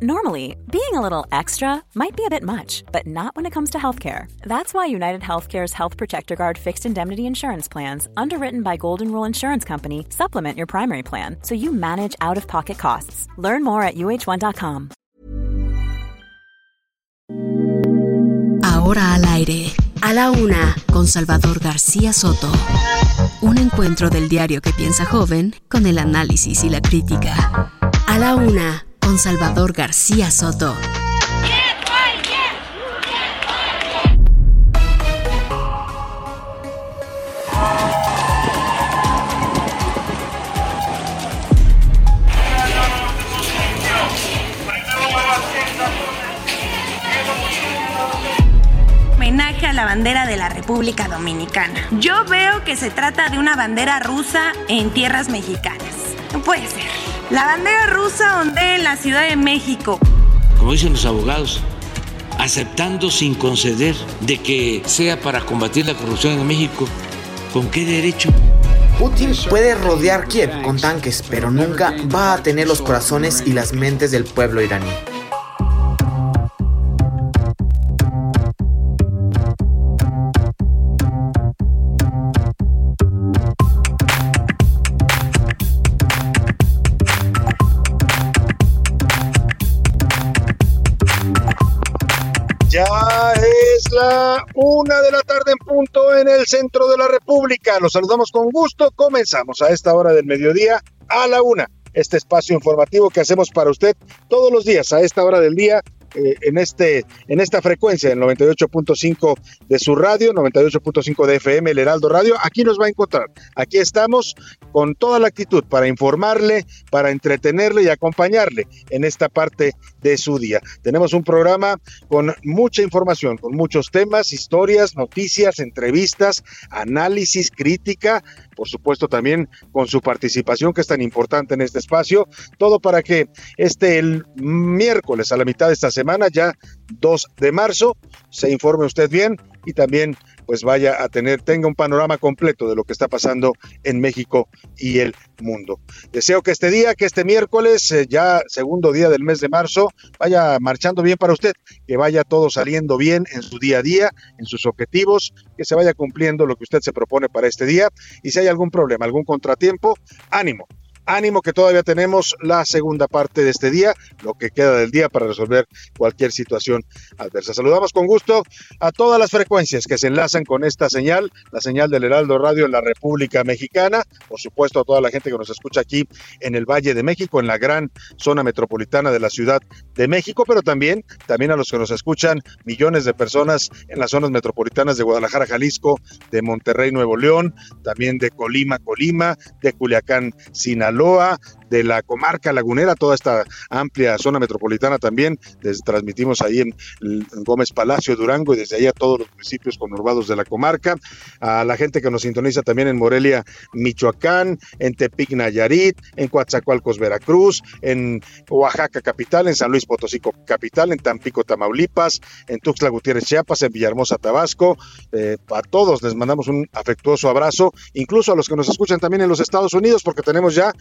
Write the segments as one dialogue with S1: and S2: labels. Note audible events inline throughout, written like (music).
S1: Normally, being a little extra might be a bit much, but not when it comes to healthcare. That's why United Healthcare's Health Protector Guard fixed indemnity insurance plans, underwritten by Golden Rule Insurance Company, supplement your primary plan so you manage out of pocket costs. Learn more at uh1.com.
S2: Ahora al aire, a la una, con Salvador García Soto. Un encuentro del diario que piensa joven con el análisis y la crítica. A la una Salvador García Soto.
S3: a la bandera de la República Dominicana. Yo veo que se trata de una bandera rusa en tierras mexicanas. No puede ser. La bandera rusa ondea en la Ciudad de México.
S4: Como dicen los abogados, aceptando sin conceder de que sea para combatir la corrupción en México, ¿con qué derecho?
S5: Putin puede rodear Kiev con tanques, pero nunca va a tener los corazones y las mentes del pueblo iraní.
S6: La una de la tarde en punto en el centro de la República. Los saludamos con gusto. Comenzamos a esta hora del mediodía a la una. Este espacio informativo que hacemos para usted todos los días a esta hora del día eh, en, este, en esta frecuencia, el 98.5 de su radio, 98.5 de FM, el Heraldo Radio. Aquí nos va a encontrar. Aquí estamos con toda la actitud para informarle, para entretenerle y acompañarle en esta parte de su día. Tenemos un programa con mucha información, con muchos temas, historias, noticias, entrevistas, análisis, crítica, por supuesto también con su participación que es tan importante en este espacio, todo para que este el miércoles a la mitad de esta semana, ya 2 de marzo, se informe usted bien y también pues vaya a tener, tenga un panorama completo de lo que está pasando en México y el mundo. Deseo que este día, que este miércoles, eh, ya segundo día del mes de marzo, vaya marchando bien para usted, que vaya todo saliendo bien en su día a día, en sus objetivos, que se vaya cumpliendo lo que usted se propone para este día. Y si hay algún problema, algún contratiempo, ánimo, Ánimo que todavía tenemos la segunda parte de este día, lo que queda del día para resolver cualquier situación adversa. Saludamos con gusto a todas las frecuencias que se enlazan con esta señal, la señal del Heraldo Radio en la República Mexicana, por supuesto a toda la gente que nos escucha aquí en el Valle de México, en la gran zona metropolitana de la Ciudad de México, pero también, también a los que nos escuchan millones de personas en las zonas metropolitanas de Guadalajara, Jalisco, de Monterrey, Nuevo León, también de Colima, Colima, de Culiacán, Sinaloa, Sinaloa, de la comarca lagunera, toda esta amplia zona metropolitana también. transmitimos ahí en, Gómez Palacio, Durango, y desde ahí a todos los municipios conurbados de la comarca. A la gente que nos sintoniza también en Morelia, Michoacán, en Tepic, Nayarit, en Coatzacoalcos, Veracruz, en Oaxaca, capital, en San Luis Potosí, capital, en Tampico, Tamaulipas, en Tuxtla Gutiérrez, Chiapas, en Villahermosa, Tabasco. Eh, a todos les mandamos un afectuoso abrazo, incluso a los que nos escuchan también en los Estados Unidos, porque tenemos ya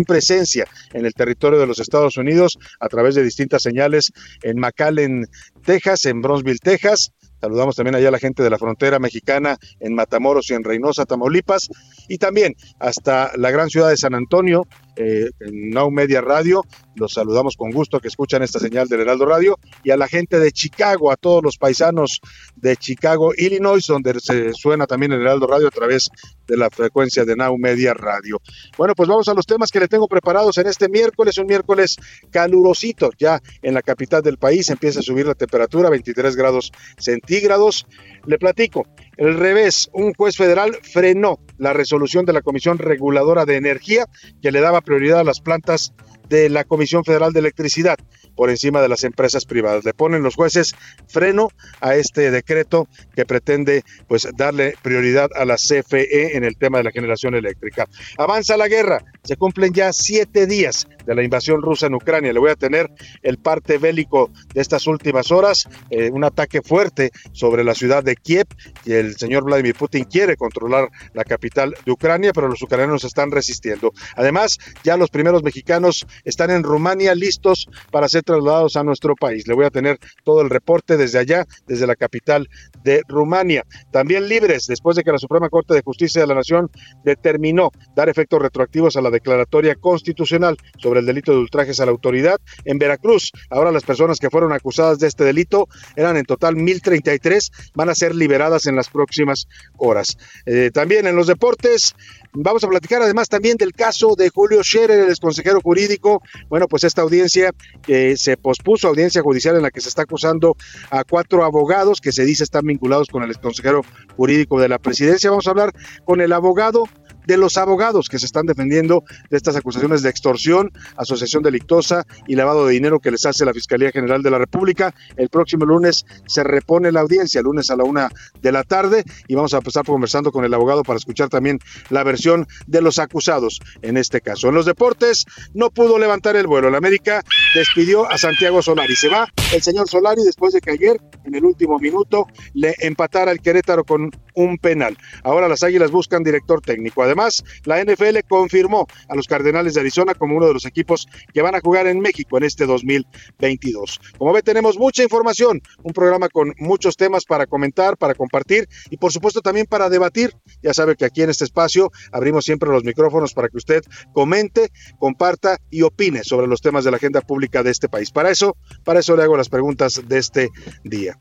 S6: en presencia en el territorio de los Estados Unidos a través de distintas señales en McAllen, Texas, en Bronzeville, Texas, Saludamos también allá a la gente de la frontera mexicana en Matamoros y en Reynosa, Tamaulipas, y también hasta la gran ciudad de San Antonio, eh, en Now Media Radio. Los saludamos con gusto que escuchan esta señal del Heraldo Radio y a la gente de Chicago, a todos los paisanos de Chicago, Illinois, donde se suena también el Heraldo Radio a través de la frecuencia de Now Media Radio. Bueno, pues vamos a los temas que le tengo preparados en este miércoles, un miércoles calurosito ya en la capital del país, empieza a subir la temperatura, 23 grados centígrados. Le platico, el revés, un juez federal frenó la resolución de la Comisión Reguladora de Energía que le daba prioridad a las plantas de la Comisión Federal de Electricidad por encima de las empresas privadas. Le ponen los jueces freno a este decreto que pretende pues darle prioridad a la CFE en el tema de la generación eléctrica. Avanza la guerra, se cumplen ya siete días de la invasión rusa en Ucrania. Le voy a tener el parte bélico de estas últimas horas, eh, un ataque fuerte sobre la ciudad de Kiev y el señor Vladimir Putin quiere controlar la capital de Ucrania, pero los ucranianos están resistiendo. Además, ya los primeros mexicanos están en Rumania listos para ser trasladados a nuestro país. Le voy a tener todo el reporte desde allá, desde la capital de Rumania. También libres, después de que la Suprema Corte de Justicia de la Nación determinó dar efectos retroactivos a la declaratoria constitucional sobre el delito de ultrajes a la autoridad en Veracruz. Ahora las personas que fueron acusadas de este delito eran en total 1033, van a ser liberadas en las próximas horas. Eh, también en los deportes, Vamos a platicar además también del caso de Julio Scherer, el consejero jurídico. Bueno, pues esta audiencia que se pospuso, audiencia judicial en la que se está acusando a cuatro abogados que se dice están vinculados con el consejero jurídico de la presidencia. Vamos a hablar con el abogado de los abogados que se están defendiendo de estas acusaciones de extorsión, asociación delictosa y lavado de dinero que les hace la Fiscalía General de la República. El próximo lunes se repone la audiencia, lunes a la una de la tarde, y vamos a empezar conversando con el abogado para escuchar también la versión de los acusados en este caso. En los deportes, no pudo levantar el vuelo. La América despidió a Santiago Solari. Se va el señor Solari después de que ayer, en el último minuto, le empatara el Querétaro con un penal. Ahora las Águilas buscan director técnico. Además, la NFL confirmó a los Cardenales de Arizona como uno de los equipos que van a jugar en México en este 2022. Como ve, tenemos mucha información, un programa con muchos temas para comentar, para compartir y por supuesto también para debatir. Ya sabe que aquí en este espacio abrimos siempre los micrófonos para que usted comente, comparta y opine sobre los temas de la agenda pública de este país. Para eso, para eso le hago las preguntas de este día.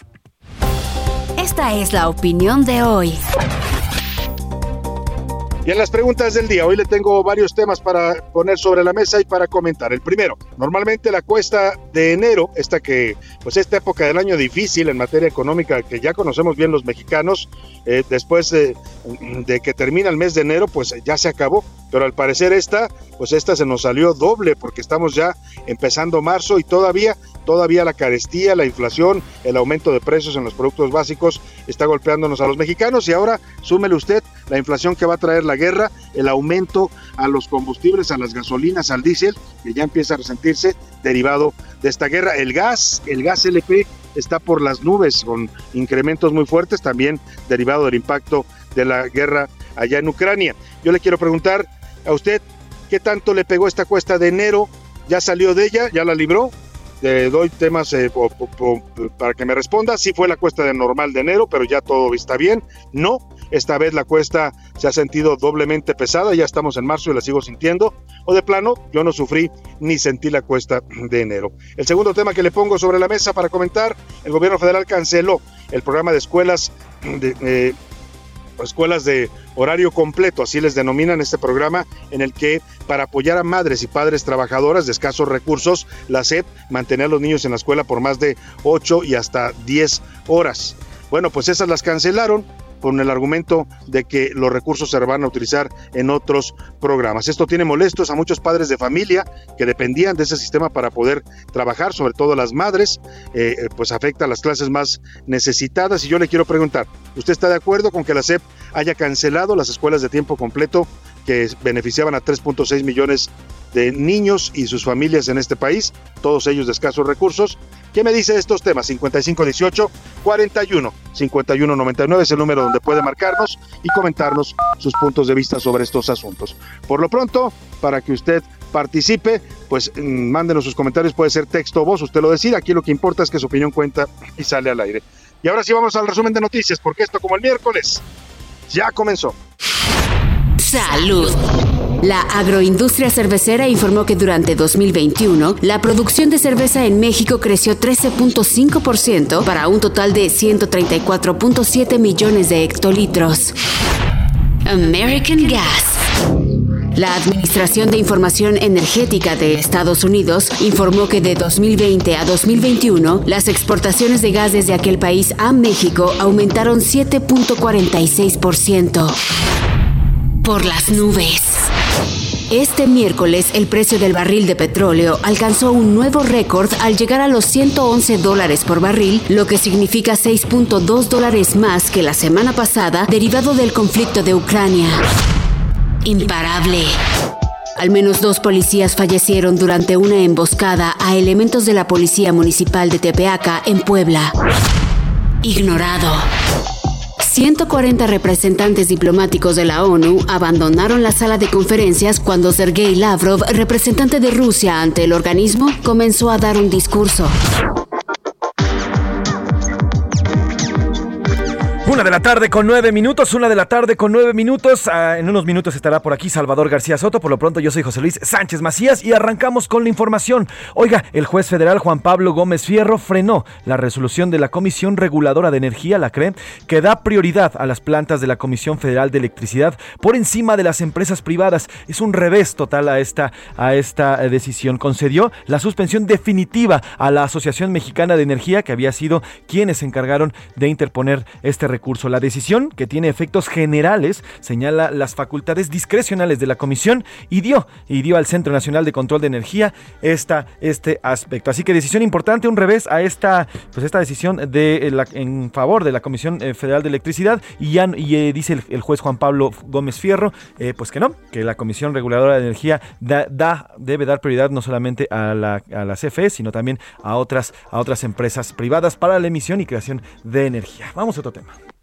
S7: Esta es la opinión de hoy.
S6: Y en las preguntas del día, hoy le tengo varios temas para poner sobre la mesa y para comentar. El primero, normalmente la cuesta de enero, esta que, pues esta época del año difícil en materia económica que ya conocemos bien los mexicanos, eh, después de, de, que termina el mes de enero, pues ya se acabó. Pero al parecer esta, pues esta se nos salió doble porque estamos ya empezando marzo y todavía Todavía la carestía, la inflación, el aumento de precios en los productos básicos está golpeándonos a los mexicanos y ahora súmele usted la inflación que va a traer la guerra, el aumento a los combustibles, a las gasolinas, al diésel, que ya empieza a resentirse derivado de esta guerra. El gas, el gas LP está por las nubes con incrementos muy fuertes, también derivado del impacto de la guerra allá en Ucrania. Yo le quiero preguntar a usted, ¿qué tanto le pegó esta cuesta de enero? ¿Ya salió de ella? ¿Ya la libró? le doy temas eh, para que me responda. Sí fue la cuesta de normal de enero, pero ya todo está bien. No, esta vez la cuesta se ha sentido doblemente pesada, ya estamos en marzo y la sigo sintiendo. O de plano, yo no sufrí ni sentí la cuesta de enero. El segundo tema que le pongo sobre la mesa para comentar, el gobierno federal canceló el programa de escuelas de, eh, escuelas de horario completo, así les denominan este programa, en el que para apoyar a madres y padres trabajadoras de escasos recursos, la SEP mantenía a los niños en la escuela por más de 8 y hasta 10 horas. Bueno, pues esas las cancelaron con el argumento de que los recursos se van a utilizar en otros programas. Esto tiene molestos a muchos padres de familia que dependían de ese sistema para poder trabajar, sobre todo las madres, eh, eh, pues afecta a las clases más necesitadas. Y yo le quiero preguntar, ¿usted está de acuerdo con que la SEP haya cancelado las escuelas de tiempo completo que beneficiaban a 3.6 millones de niños y sus familias en este país, todos ellos de escasos recursos. ¿Qué me dice estos temas? 5518 41 5199 es el número donde puede marcarnos y comentarnos sus puntos de vista sobre estos asuntos. Por lo pronto, para que usted participe, pues mm, mándenos sus comentarios, puede ser texto o voz, usted lo decide, aquí lo que importa es que su opinión cuenta y sale al aire. Y ahora sí vamos al resumen de noticias, porque esto como el miércoles ya comenzó.
S7: Salud. La agroindustria cervecera informó que durante 2021 la producción de cerveza en México creció 13.5% para un total de 134.7 millones de hectolitros. American Gas. La Administración de Información Energética de Estados Unidos informó que de 2020 a 2021 las exportaciones de gas desde aquel país a México aumentaron 7.46% por las nubes. Este miércoles el precio del barril de petróleo alcanzó un nuevo récord al llegar a los 111 dólares por barril, lo que significa 6.2 dólares más que la semana pasada derivado del conflicto de Ucrania. Imparable. Al menos dos policías fallecieron durante una emboscada a elementos de la Policía Municipal de Tepeaca en Puebla. Ignorado. 140 representantes diplomáticos de la ONU abandonaron la sala de conferencias cuando Sergei Lavrov, representante de Rusia ante el organismo, comenzó a dar un discurso.
S8: Una de la tarde con nueve minutos, una de la tarde con nueve minutos. Ah, en unos minutos estará por aquí Salvador García Soto. Por lo pronto, yo soy José Luis Sánchez Macías y arrancamos con la información. Oiga, el juez federal Juan Pablo Gómez Fierro frenó la resolución de la Comisión Reguladora de Energía, la CRE, que da prioridad a las plantas de la Comisión Federal de Electricidad por encima de las empresas privadas. Es un revés total a esta, a esta eh, decisión. Concedió la suspensión definitiva a la Asociación Mexicana de Energía, que había sido quienes se encargaron de interponer este recurso La decisión, que tiene efectos generales, señala las facultades discrecionales de la comisión y dio, y dio al Centro Nacional de Control de Energía esta, este aspecto. Así que decisión importante, un revés a esta, pues esta decisión de eh, en favor de la Comisión eh, Federal de Electricidad y ya y, eh, dice el, juez Juan Pablo Gómez Fierro, pues que no, que la Comisión Reguladora de Energía da, debe dar prioridad no solamente a la, a CFE, sino también a otras, a otras empresas privadas para la emisión y creación de energía. Vamos a otro tema.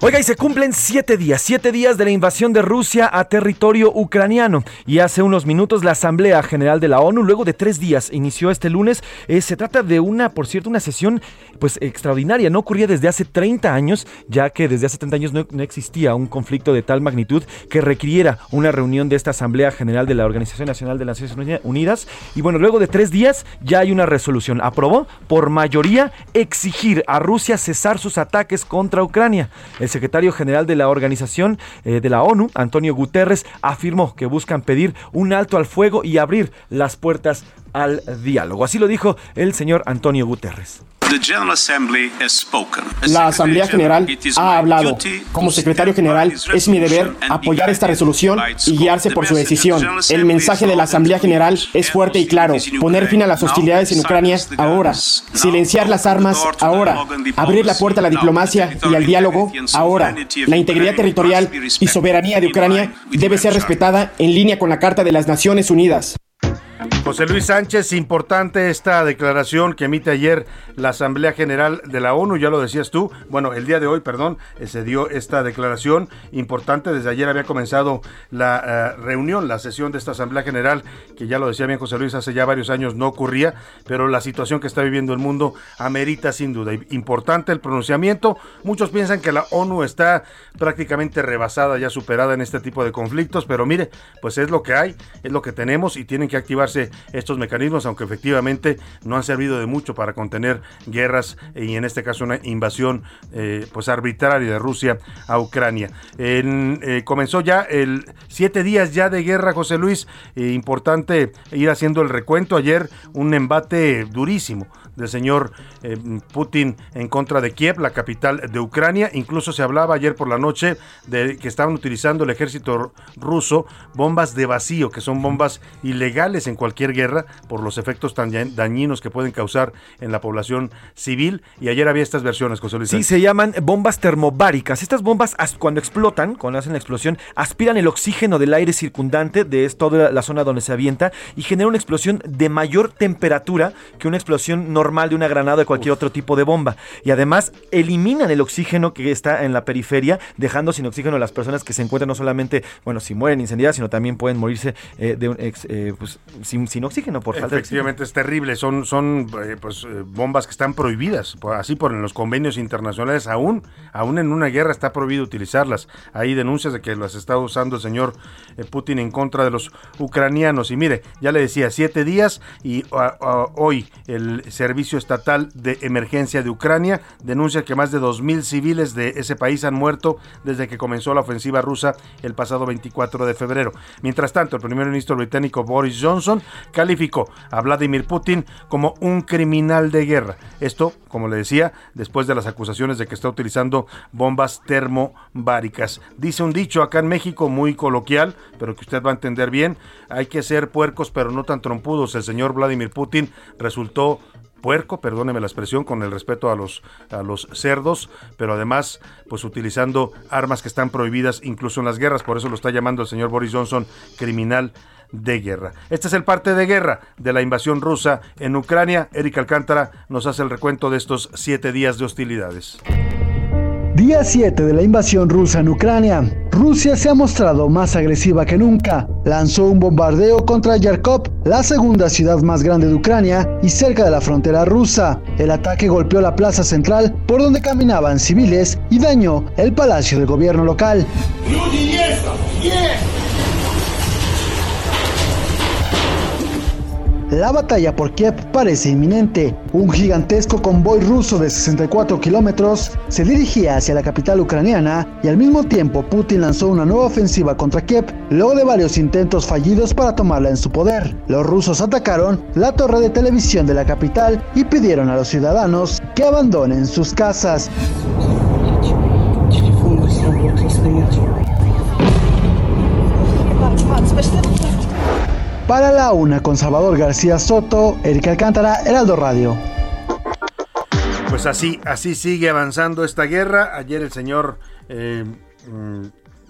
S8: Oiga, y se cumplen siete días, siete días de la invasión de Rusia a territorio ucraniano. Y hace unos minutos la Asamblea General de la ONU, luego de tres días, inició este lunes. Eh, se trata de una, por cierto, una sesión pues extraordinaria. No ocurría desde hace 30 años, ya que desde hace 30 años no, no existía un conflicto de tal magnitud que requiriera una reunión de esta Asamblea General de la Organización Nacional de las Naciones Unidas. Y bueno, luego de tres días ya hay una resolución. Aprobó por mayoría exigir a Rusia cesar sus ataques contra Ucrania. El secretario general de la organización eh, de la ONU, Antonio Guterres, afirmó que buscan pedir un alto al fuego y abrir las puertas al diálogo. Así lo dijo el señor Antonio Guterres.
S9: La Asamblea General ha hablado. Como secretario general, es mi deber apoyar esta resolución y guiarse por su decisión. El mensaje de la Asamblea General es fuerte y claro. Poner fin a las hostilidades en Ucrania ahora. Silenciar las armas ahora. Abrir la puerta a la diplomacia y al diálogo ahora. La integridad territorial y soberanía de Ucrania debe ser respetada en línea con la Carta de las Naciones Unidas.
S6: José Luis Sánchez, importante esta declaración que emite ayer la Asamblea General de la ONU, ya lo decías tú, bueno, el día de hoy, perdón, eh, se dio esta declaración importante, desde ayer había comenzado la eh, reunión, la sesión de esta Asamblea General, que ya lo decía bien José Luis, hace ya varios años no ocurría, pero la situación que está viviendo el mundo amerita sin duda. Importante el pronunciamiento, muchos piensan que la ONU está prácticamente rebasada, ya superada en este tipo de conflictos, pero mire, pues es lo que hay, es lo que tenemos y tienen que estos mecanismos, aunque efectivamente no han servido de mucho para contener guerras y en este caso una invasión eh, pues arbitraria de Rusia a Ucrania. Eh, comenzó ya el siete días ya de guerra, José Luis. Eh, importante ir haciendo el recuento. Ayer un embate durísimo del señor eh, Putin en contra de Kiev, la capital de Ucrania. Incluso se hablaba ayer por la noche de que estaban utilizando el ejército ruso bombas de vacío, que son bombas ilegales en cualquier guerra por los efectos tan dañinos que pueden causar en la población civil. Y ayer había estas versiones, José Luis.
S8: Sí, se llaman bombas termobáricas. Estas bombas, cuando explotan, cuando hacen la explosión, aspiran el oxígeno del aire circundante de toda la zona donde se avienta y genera una explosión de mayor temperatura que una explosión normal normal de una granada o de cualquier otro tipo de bomba. Y además eliminan el oxígeno que está en la periferia, dejando sin oxígeno a las personas que se encuentran no solamente, bueno, si mueren incendiadas, sino también pueden morirse eh, de, eh, pues, sin, sin, oxígeno por
S6: falta Efectivamente, es terrible. Son, son eh, pues, bombas que están prohibidas, así por en los convenios internacionales, aún, aún en una guerra está prohibido utilizarlas. Hay denuncias de que las está usando el señor Putin en contra de los ucranianos. Y mire, ya le decía, siete días y hoy el servicio Estatal de Emergencia de Ucrania denuncia que más de 2.000 civiles de ese país han muerto desde que comenzó la ofensiva rusa el pasado 24 de febrero. Mientras tanto, el primer ministro británico Boris Johnson calificó a Vladimir Putin como un criminal de guerra. Esto, como le decía, después de las acusaciones de que está utilizando bombas termobáricas. Dice un dicho acá en México muy coloquial, pero que usted va a entender bien, hay que ser puercos pero no tan trompudos. El señor Vladimir Putin resultó puerco, perdóneme la expresión, con el respeto a los, cerdos, pero además, pues utilizando armas que están prohibidas incluso en las guerras, por eso lo está llamando el señor Boris Johnson criminal de guerra. Este es el parte de guerra de la invasión rusa en Ucrania. Eric Alcántara nos hace el recuento de estos siete días de hostilidades.
S10: Día 7 de la invasión rusa en Ucrania. Rusia se ha mostrado más agresiva que nunca. Lanzó un bombardeo contra Yarkov, la segunda ciudad más grande de Ucrania y cerca de la frontera rusa. El ataque golpeó la plaza central por donde caminaban civiles y dañó el palacio de gobierno local. La batalla por Kiev parece inminente. Un gigantesco convoy ruso de 64 kilómetros se dirigía hacia la capital ucraniana y al mismo tiempo Putin lanzó una nueva ofensiva contra Kiev luego de varios intentos fallidos para tomarla en su poder. Los rusos atacaron la torre de televisión de la capital y pidieron a los ciudadanos que abandonen sus casas. Para la una con Salvador García Soto, Erika Alcántara, Heraldo Radio.
S6: Pues así, así sigue avanzando esta guerra. Ayer el señor eh, mm,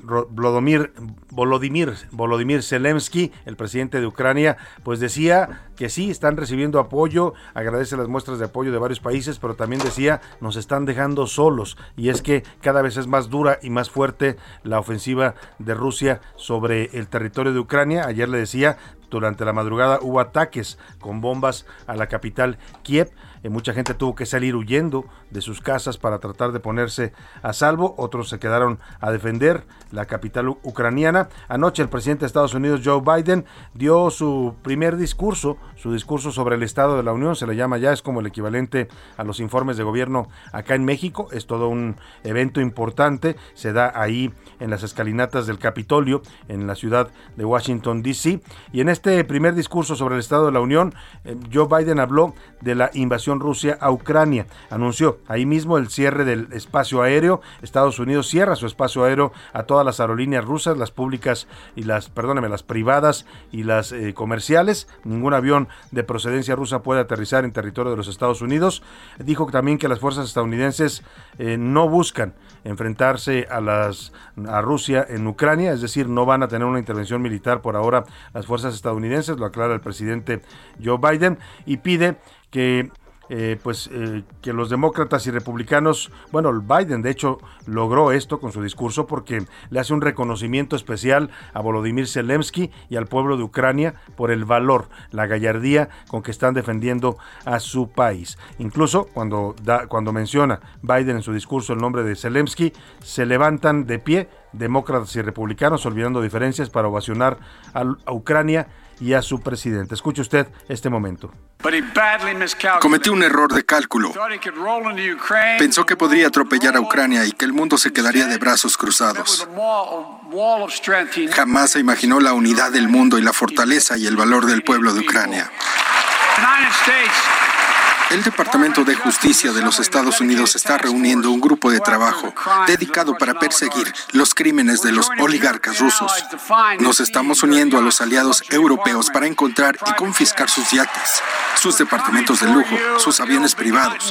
S6: Volodymyr, Volodymyr, Volodymyr Zelensky, el presidente de Ucrania, pues decía que sí, están recibiendo apoyo, agradece las muestras de apoyo de varios países, pero también decía, nos están dejando solos. Y es que cada vez es más dura y más fuerte la ofensiva de Rusia sobre el territorio de Ucrania. Ayer le decía, durante la madrugada hubo ataques con bombas a la capital Kiev. Eh, mucha gente tuvo que salir huyendo de sus casas para tratar de ponerse a salvo. Otros se quedaron a defender la capital ucraniana. Anoche el presidente de Estados Unidos, Joe Biden, dio su primer discurso, su discurso sobre el Estado de la Unión. Se le llama ya, es como el equivalente a los informes de gobierno acá en México. Es todo un evento importante. Se da ahí en las escalinatas del Capitolio, en la ciudad de Washington, D.C. Y en este primer discurso sobre el Estado de la Unión, eh, Joe Biden habló de la invasión Rusia a Ucrania. Anunció ahí mismo el cierre del espacio aéreo. Estados Unidos cierra su espacio aéreo a todas las aerolíneas rusas, las públicas y las, perdóneme, las privadas y las eh, comerciales. Ningún avión de procedencia rusa puede aterrizar en territorio de los Estados Unidos. Dijo también que las fuerzas estadounidenses eh, no buscan enfrentarse a las a Rusia en Ucrania, es decir, no van a tener una intervención militar por ahora las fuerzas estadounidenses, lo aclara el presidente Joe Biden y pide que eh, pues eh, que los demócratas y republicanos, bueno, Biden de hecho logró esto con su discurso porque le hace un reconocimiento especial a Volodymyr Zelensky y al pueblo de Ucrania por el valor, la gallardía con que están defendiendo a su país. Incluso cuando da, cuando menciona Biden en su discurso el nombre de Zelensky, se levantan de pie demócratas y republicanos olvidando diferencias para ovacionar a Ucrania y a su presidente. Escuche usted este momento.
S11: Cometió un error de cálculo. Pensó que podría atropellar a Ucrania y que el mundo se quedaría de brazos cruzados. Jamás se imaginó la unidad del mundo y la fortaleza y el valor del pueblo de Ucrania. El Departamento de Justicia de los Estados Unidos está reuniendo un grupo de trabajo dedicado para perseguir los crímenes de los oligarcas rusos. Nos estamos uniendo a los aliados europeos para encontrar y confiscar sus yates, sus departamentos de lujo, sus aviones privados.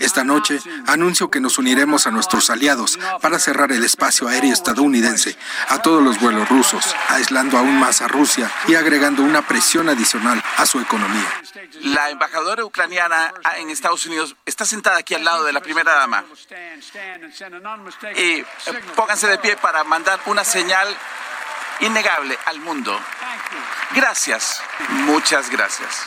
S11: Esta noche anuncio que nos uniremos a nuestros aliados para cerrar el espacio aéreo estadounidense a todos los vuelos rusos, aislando aún más a Rusia y agregando una presión adicional a su economía.
S12: La embajadora ucraniana en Estados Unidos está sentada aquí al lado de la primera dama. Y eh, pónganse de pie para mandar una señal innegable al mundo. Gracias, muchas gracias.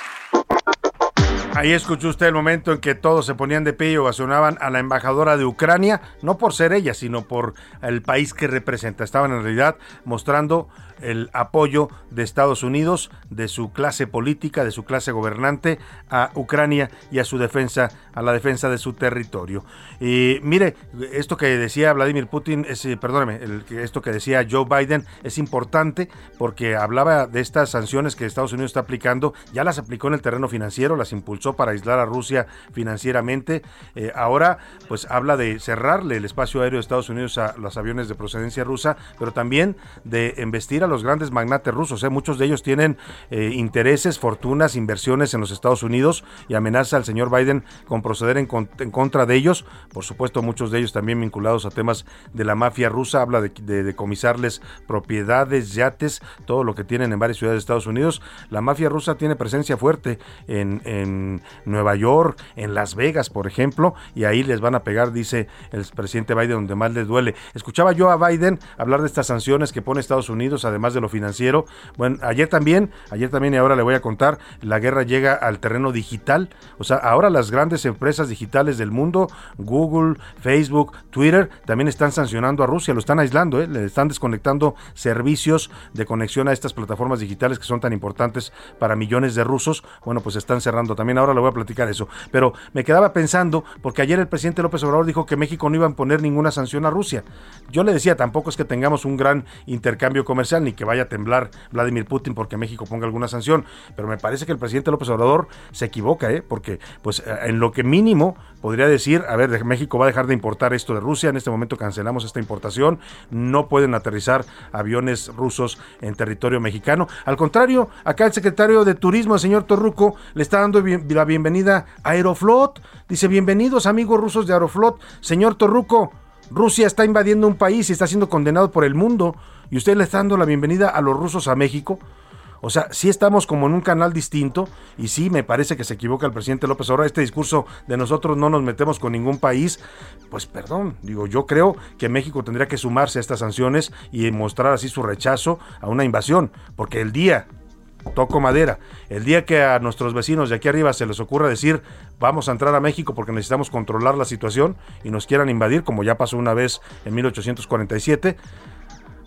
S6: Ahí escuchó usted el momento en que todos se ponían de pie y ovacionaban a la embajadora de Ucrania, no por ser ella, sino por el país que representa. Estaban en realidad mostrando el apoyo de Estados Unidos, de su clase política, de su clase gobernante a Ucrania y a su defensa, a la defensa de su territorio. Y mire, esto que decía Vladimir Putin, es, eh, perdóneme, esto que decía Joe Biden es importante porque hablaba de estas sanciones que Estados Unidos está aplicando, ya las aplicó en el terreno financiero, las impulsó para aislar a Rusia financieramente. Eh, ahora, pues habla de cerrarle el espacio aéreo de Estados Unidos a los aviones de procedencia rusa, pero también de investir a los grandes magnates rusos. ¿eh? Muchos de ellos tienen eh, intereses, fortunas, inversiones en los Estados Unidos y amenaza al señor Biden con proceder en, contra de ellos. Por supuesto, muchos de ellos también vinculados a temas de la mafia rusa. Habla de, de decomisarles propiedades, yates, todo lo que tienen en varias ciudades de Estados Unidos. La mafia rusa tiene presencia fuerte en, en Nueva York, en Las Vegas, por ejemplo, y ahí les van a pegar, dice el presidente Biden, donde más les duele. Escuchaba yo a Biden hablar de estas sanciones que pone Estados Unidos, además de lo financiero. Bueno, ayer también, ayer también y ahora le voy a contar, la guerra llega al terreno digital. O sea, ahora las grandes empresas digitales del mundo, Google, Facebook, Twitter, también están sancionando a Rusia, lo están aislando, ¿eh? le están desconectando servicios de conexión a estas plataformas digitales que son tan importantes para millones de rusos. Bueno, pues están cerrando también. Ahora le voy a platicar eso. Pero me quedaba pensando, porque ayer el presidente López Obrador dijo que México no iba a poner ninguna sanción a Rusia. Yo le decía, tampoco es que tengamos un gran intercambio comercial ni que vaya a temblar Vladimir Putin porque México ponga alguna sanción, pero me parece que el presidente López Obrador se equivoca, ¿eh? porque pues eh, en lo que mínimo podría decir, a ver, México va a dejar de importar esto de Rusia, en este momento cancelamos esta importación, no pueden aterrizar aviones rusos en territorio mexicano. Al contrario, acá el secretario de Turismo, el señor Torruco, le está dando la bienvenida a Aeroflot. Dice, bienvenidos amigos rusos de Aeroflot. Señor Torruco, Rusia está invadiendo un país y está siendo condenado por el mundo. Y usted le está dando la bienvenida a los rusos a México. O sea, sí estamos como en un canal distinto y sí me parece que se equivoca el presidente López Obrador. Este discurso de nosotros no nos metemos con ningún país, pues perdón, digo, yo creo que México tendría que sumarse a estas sanciones y mostrar así su rechazo a una invasión, porque el día toco madera. El día que a nuestros vecinos de aquí arriba se les ocurra decir vamos a entrar a México porque necesitamos controlar la situación y nos quieran invadir, como ya pasó una vez en 1847,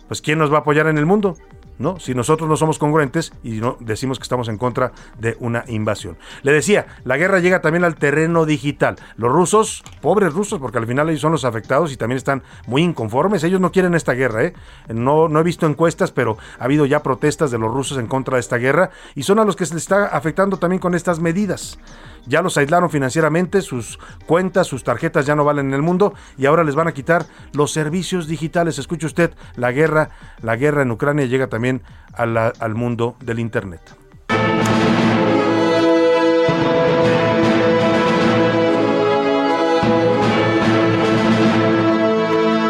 S6: pues ¿quién nos va a apoyar en el mundo? ¿no? Si nosotros no somos congruentes y no decimos que estamos en contra de una invasión. Le decía, la guerra llega también al terreno digital. Los rusos, pobres rusos, porque al final ellos son los afectados y también están muy inconformes. Ellos no quieren esta guerra, ¿eh? No, no he visto encuestas, pero ha habido ya protestas de los rusos en contra de esta guerra y son a los que se les está afectando también con estas medidas ya los aislaron financieramente, sus cuentas, sus tarjetas ya no valen en el mundo y ahora les van a quitar los servicios digitales. Escuche usted, la guerra, la guerra en Ucrania llega también al mundo del Internet.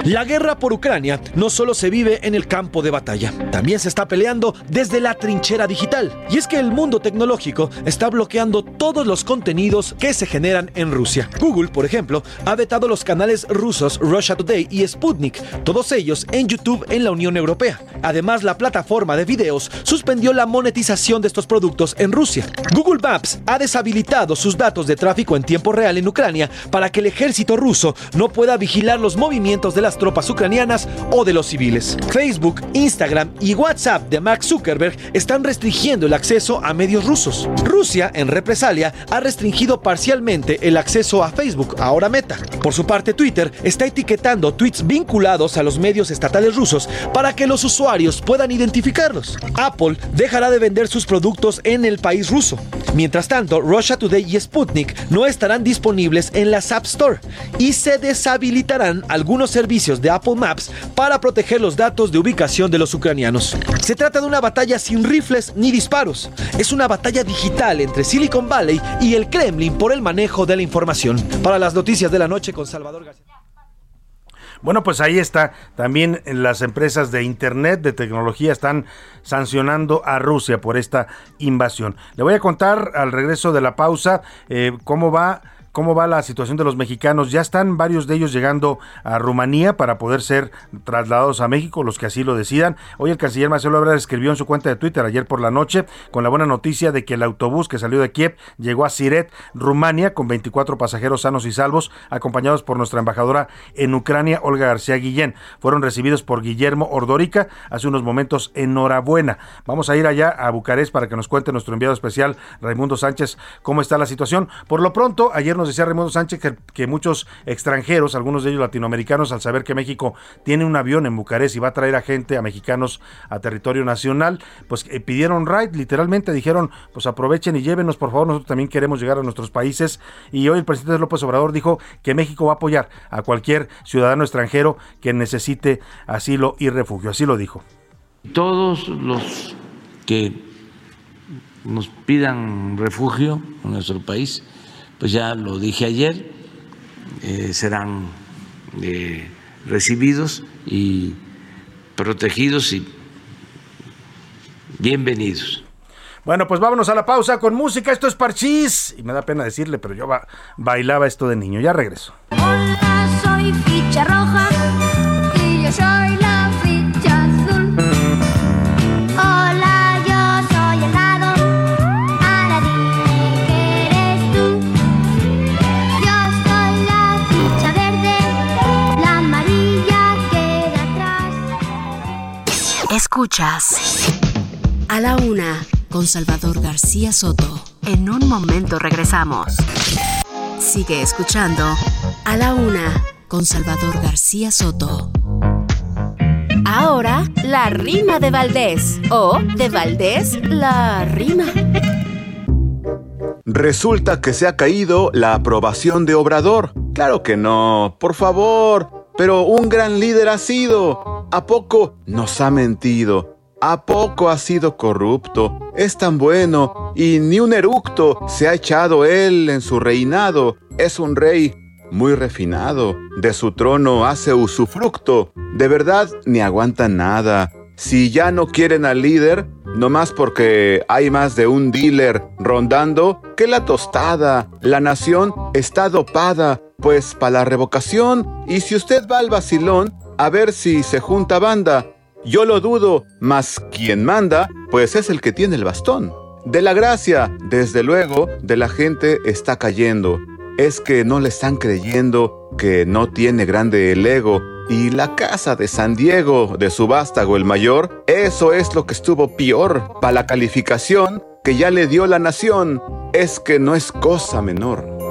S8: La guerra por Ucrania no solo se vive en el campo de batalla, también se está peleando desde la trinchera digital. Y es que el mundo tecnológico está bloqueando todos los contenidos que se generan en Rusia. Google, por ejemplo, ha vetado los canales rusos Russia Today y Sputnik, todos ellos en YouTube en la Unión Europea. Además, la plataforma de videos suspendió la monetización de estos productos en Rusia. Google Maps ha deshabilitado sus datos de tráfico en tiempo real en Ucrania para que el ejército ruso no pueda vigilar los movimientos de las tropas ucranianas o de los civiles. Facebook, Instagram y WhatsApp de Mark Zuckerberg están restringiendo el acceso a medios rusos. Rusia, en represalia, ha restringido parcialmente el acceso a Facebook, ahora Meta. Por su parte, Twitter está etiquetando tweets vinculados a los medios estatales rusos para que los usuarios puedan identificarlos. Apple dejará de vender sus productos en el país ruso. Mientras tanto, Russia Today y Sputnik no estarán disponibles en la App Store y se deshabilitarán algunos servicios de Apple Maps para proteger los datos de ubicación de los ucranianos. Se trata de una batalla sin rifles ni disparos. Es una batalla digital entre Silicon Valley y el Kremlin por el manejo de la información. Para las noticias de la noche con Salvador García.
S6: Bueno, pues ahí está. También las empresas de Internet, de tecnología, están sancionando a Rusia por esta invasión. Le voy a contar al regreso de la pausa eh, cómo va cómo va la situación de los mexicanos. Ya están varios de ellos llegando a Rumanía para poder ser trasladados a México, los que así lo decidan. Hoy el canciller Marcelo Ebrard escribió en su cuenta de Twitter ayer por la noche con la buena noticia de que el autobús que salió de Kiev llegó a Siret, Rumania, con 24 pasajeros sanos y salvos, acompañados por nuestra embajadora en Ucrania, Olga García Guillén. Fueron recibidos por Guillermo Ordórica hace unos momentos. Enhorabuena. Vamos a ir allá a Bucarest para que nos cuente nuestro enviado especial, Raimundo Sánchez, cómo está la situación. Por lo pronto, ayer nos nos decía Raimundo Sánchez que, muchos extranjeros, algunos de ellos latinoamericanos, al saber que México tiene un avión en Bucarest y va a traer a gente, a mexicanos a territorio nacional, pues eh, pidieron ride, literalmente dijeron, pues aprovechen y llévenos, por favor, nosotros también queremos llegar a nuestros países. Y hoy el presidente López Obrador dijo que México va a apoyar a cualquier ciudadano extranjero que necesite asilo y refugio. Así lo dijo.
S4: Todos los que nos pidan refugio en nuestro país, pues ya lo dije ayer, eh, serán eh, recibidos y protegidos y bienvenidos.
S6: Bueno, pues vámonos a la pausa con música. Esto es Parchís. Y me da pena decirle, pero yo bailaba esto de niño. Ya regreso.
S13: Hola, soy ficha roja y yo soy la
S7: Escuchas. A la una con Salvador García Soto. En un momento regresamos. Sigue escuchando A la Una con Salvador García Soto. Ahora, la rima de Valdés. O de Valdés, la rima.
S14: Resulta que se ha caído la aprobación de Obrador. Claro que no, por favor. Pero un gran líder ha sido. ¿A poco nos ha mentido? ¿A poco ha sido corrupto? Es tan bueno y ni un eructo se ha echado él en su reinado. Es un rey muy refinado. De su trono hace usufructo. De verdad ni aguanta nada. Si ya no quieren al líder, no más porque hay más de un dealer rondando, que la tostada. La nación está dopada, pues para la revocación. Y si usted va al vacilón, a ver si se junta banda yo lo dudo, mas quien manda, pues es el que tiene el bastón. De la gracia, desde luego, de la gente está cayendo. Es que no le están creyendo que no tiene grande el ego. Y la casa de San Diego, de su vástago el mayor, eso es lo que estuvo peor. Para la calificación que ya le dio la nación, es que no es cosa menor.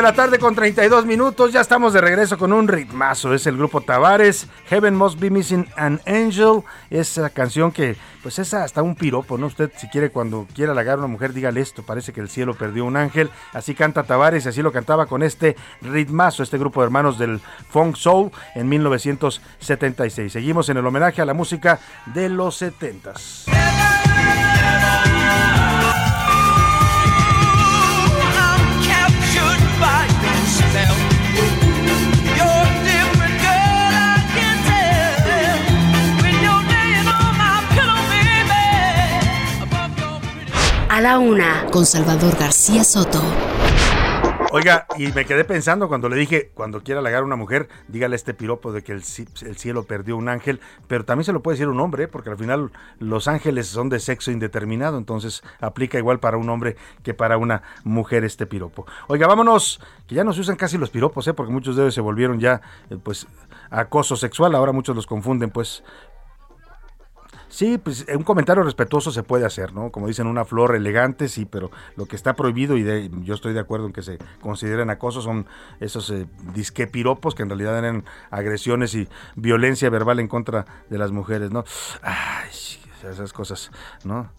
S6: De la tarde con 32 minutos. Ya estamos de regreso con un ritmazo. Es el grupo Tavares. Heaven Must Be Missing an Angel. Esa canción que, pues es hasta un piropo, ¿no? Usted, si quiere, cuando quiera halagar a una mujer, dígale esto. Parece que el cielo perdió un ángel. Así canta Tavares y así lo cantaba con este ritmazo, este grupo de hermanos del Funk Soul en 1976. Seguimos en el homenaje a la música de los 70s.
S7: A la una, con Salvador García Soto.
S6: Oiga, y me quedé pensando cuando le dije, cuando quiera halagar a una mujer, dígale este piropo de que el, cielo perdió un ángel, pero también se lo puede decir un hombre, porque al final los ángeles son de sexo indeterminado, entonces aplica igual para un hombre que para una mujer este piropo. Oiga, vámonos, que ya no se usan casi los piropos, ¿eh? porque muchos de ellos se volvieron ya, eh, pues, acoso sexual, ahora muchos los confunden, pues, Sí, pues eh, un comentario respetuoso se puede hacer, ¿no? Como dicen, una flor elegante, sí, pero lo que está prohibido, y yo estoy de acuerdo en que se consideren acoso, son esos eh, disquepiropos que en realidad eran agresiones y violencia verbal en contra de las mujeres, ¿no? Ay, esas cosas, ¿no?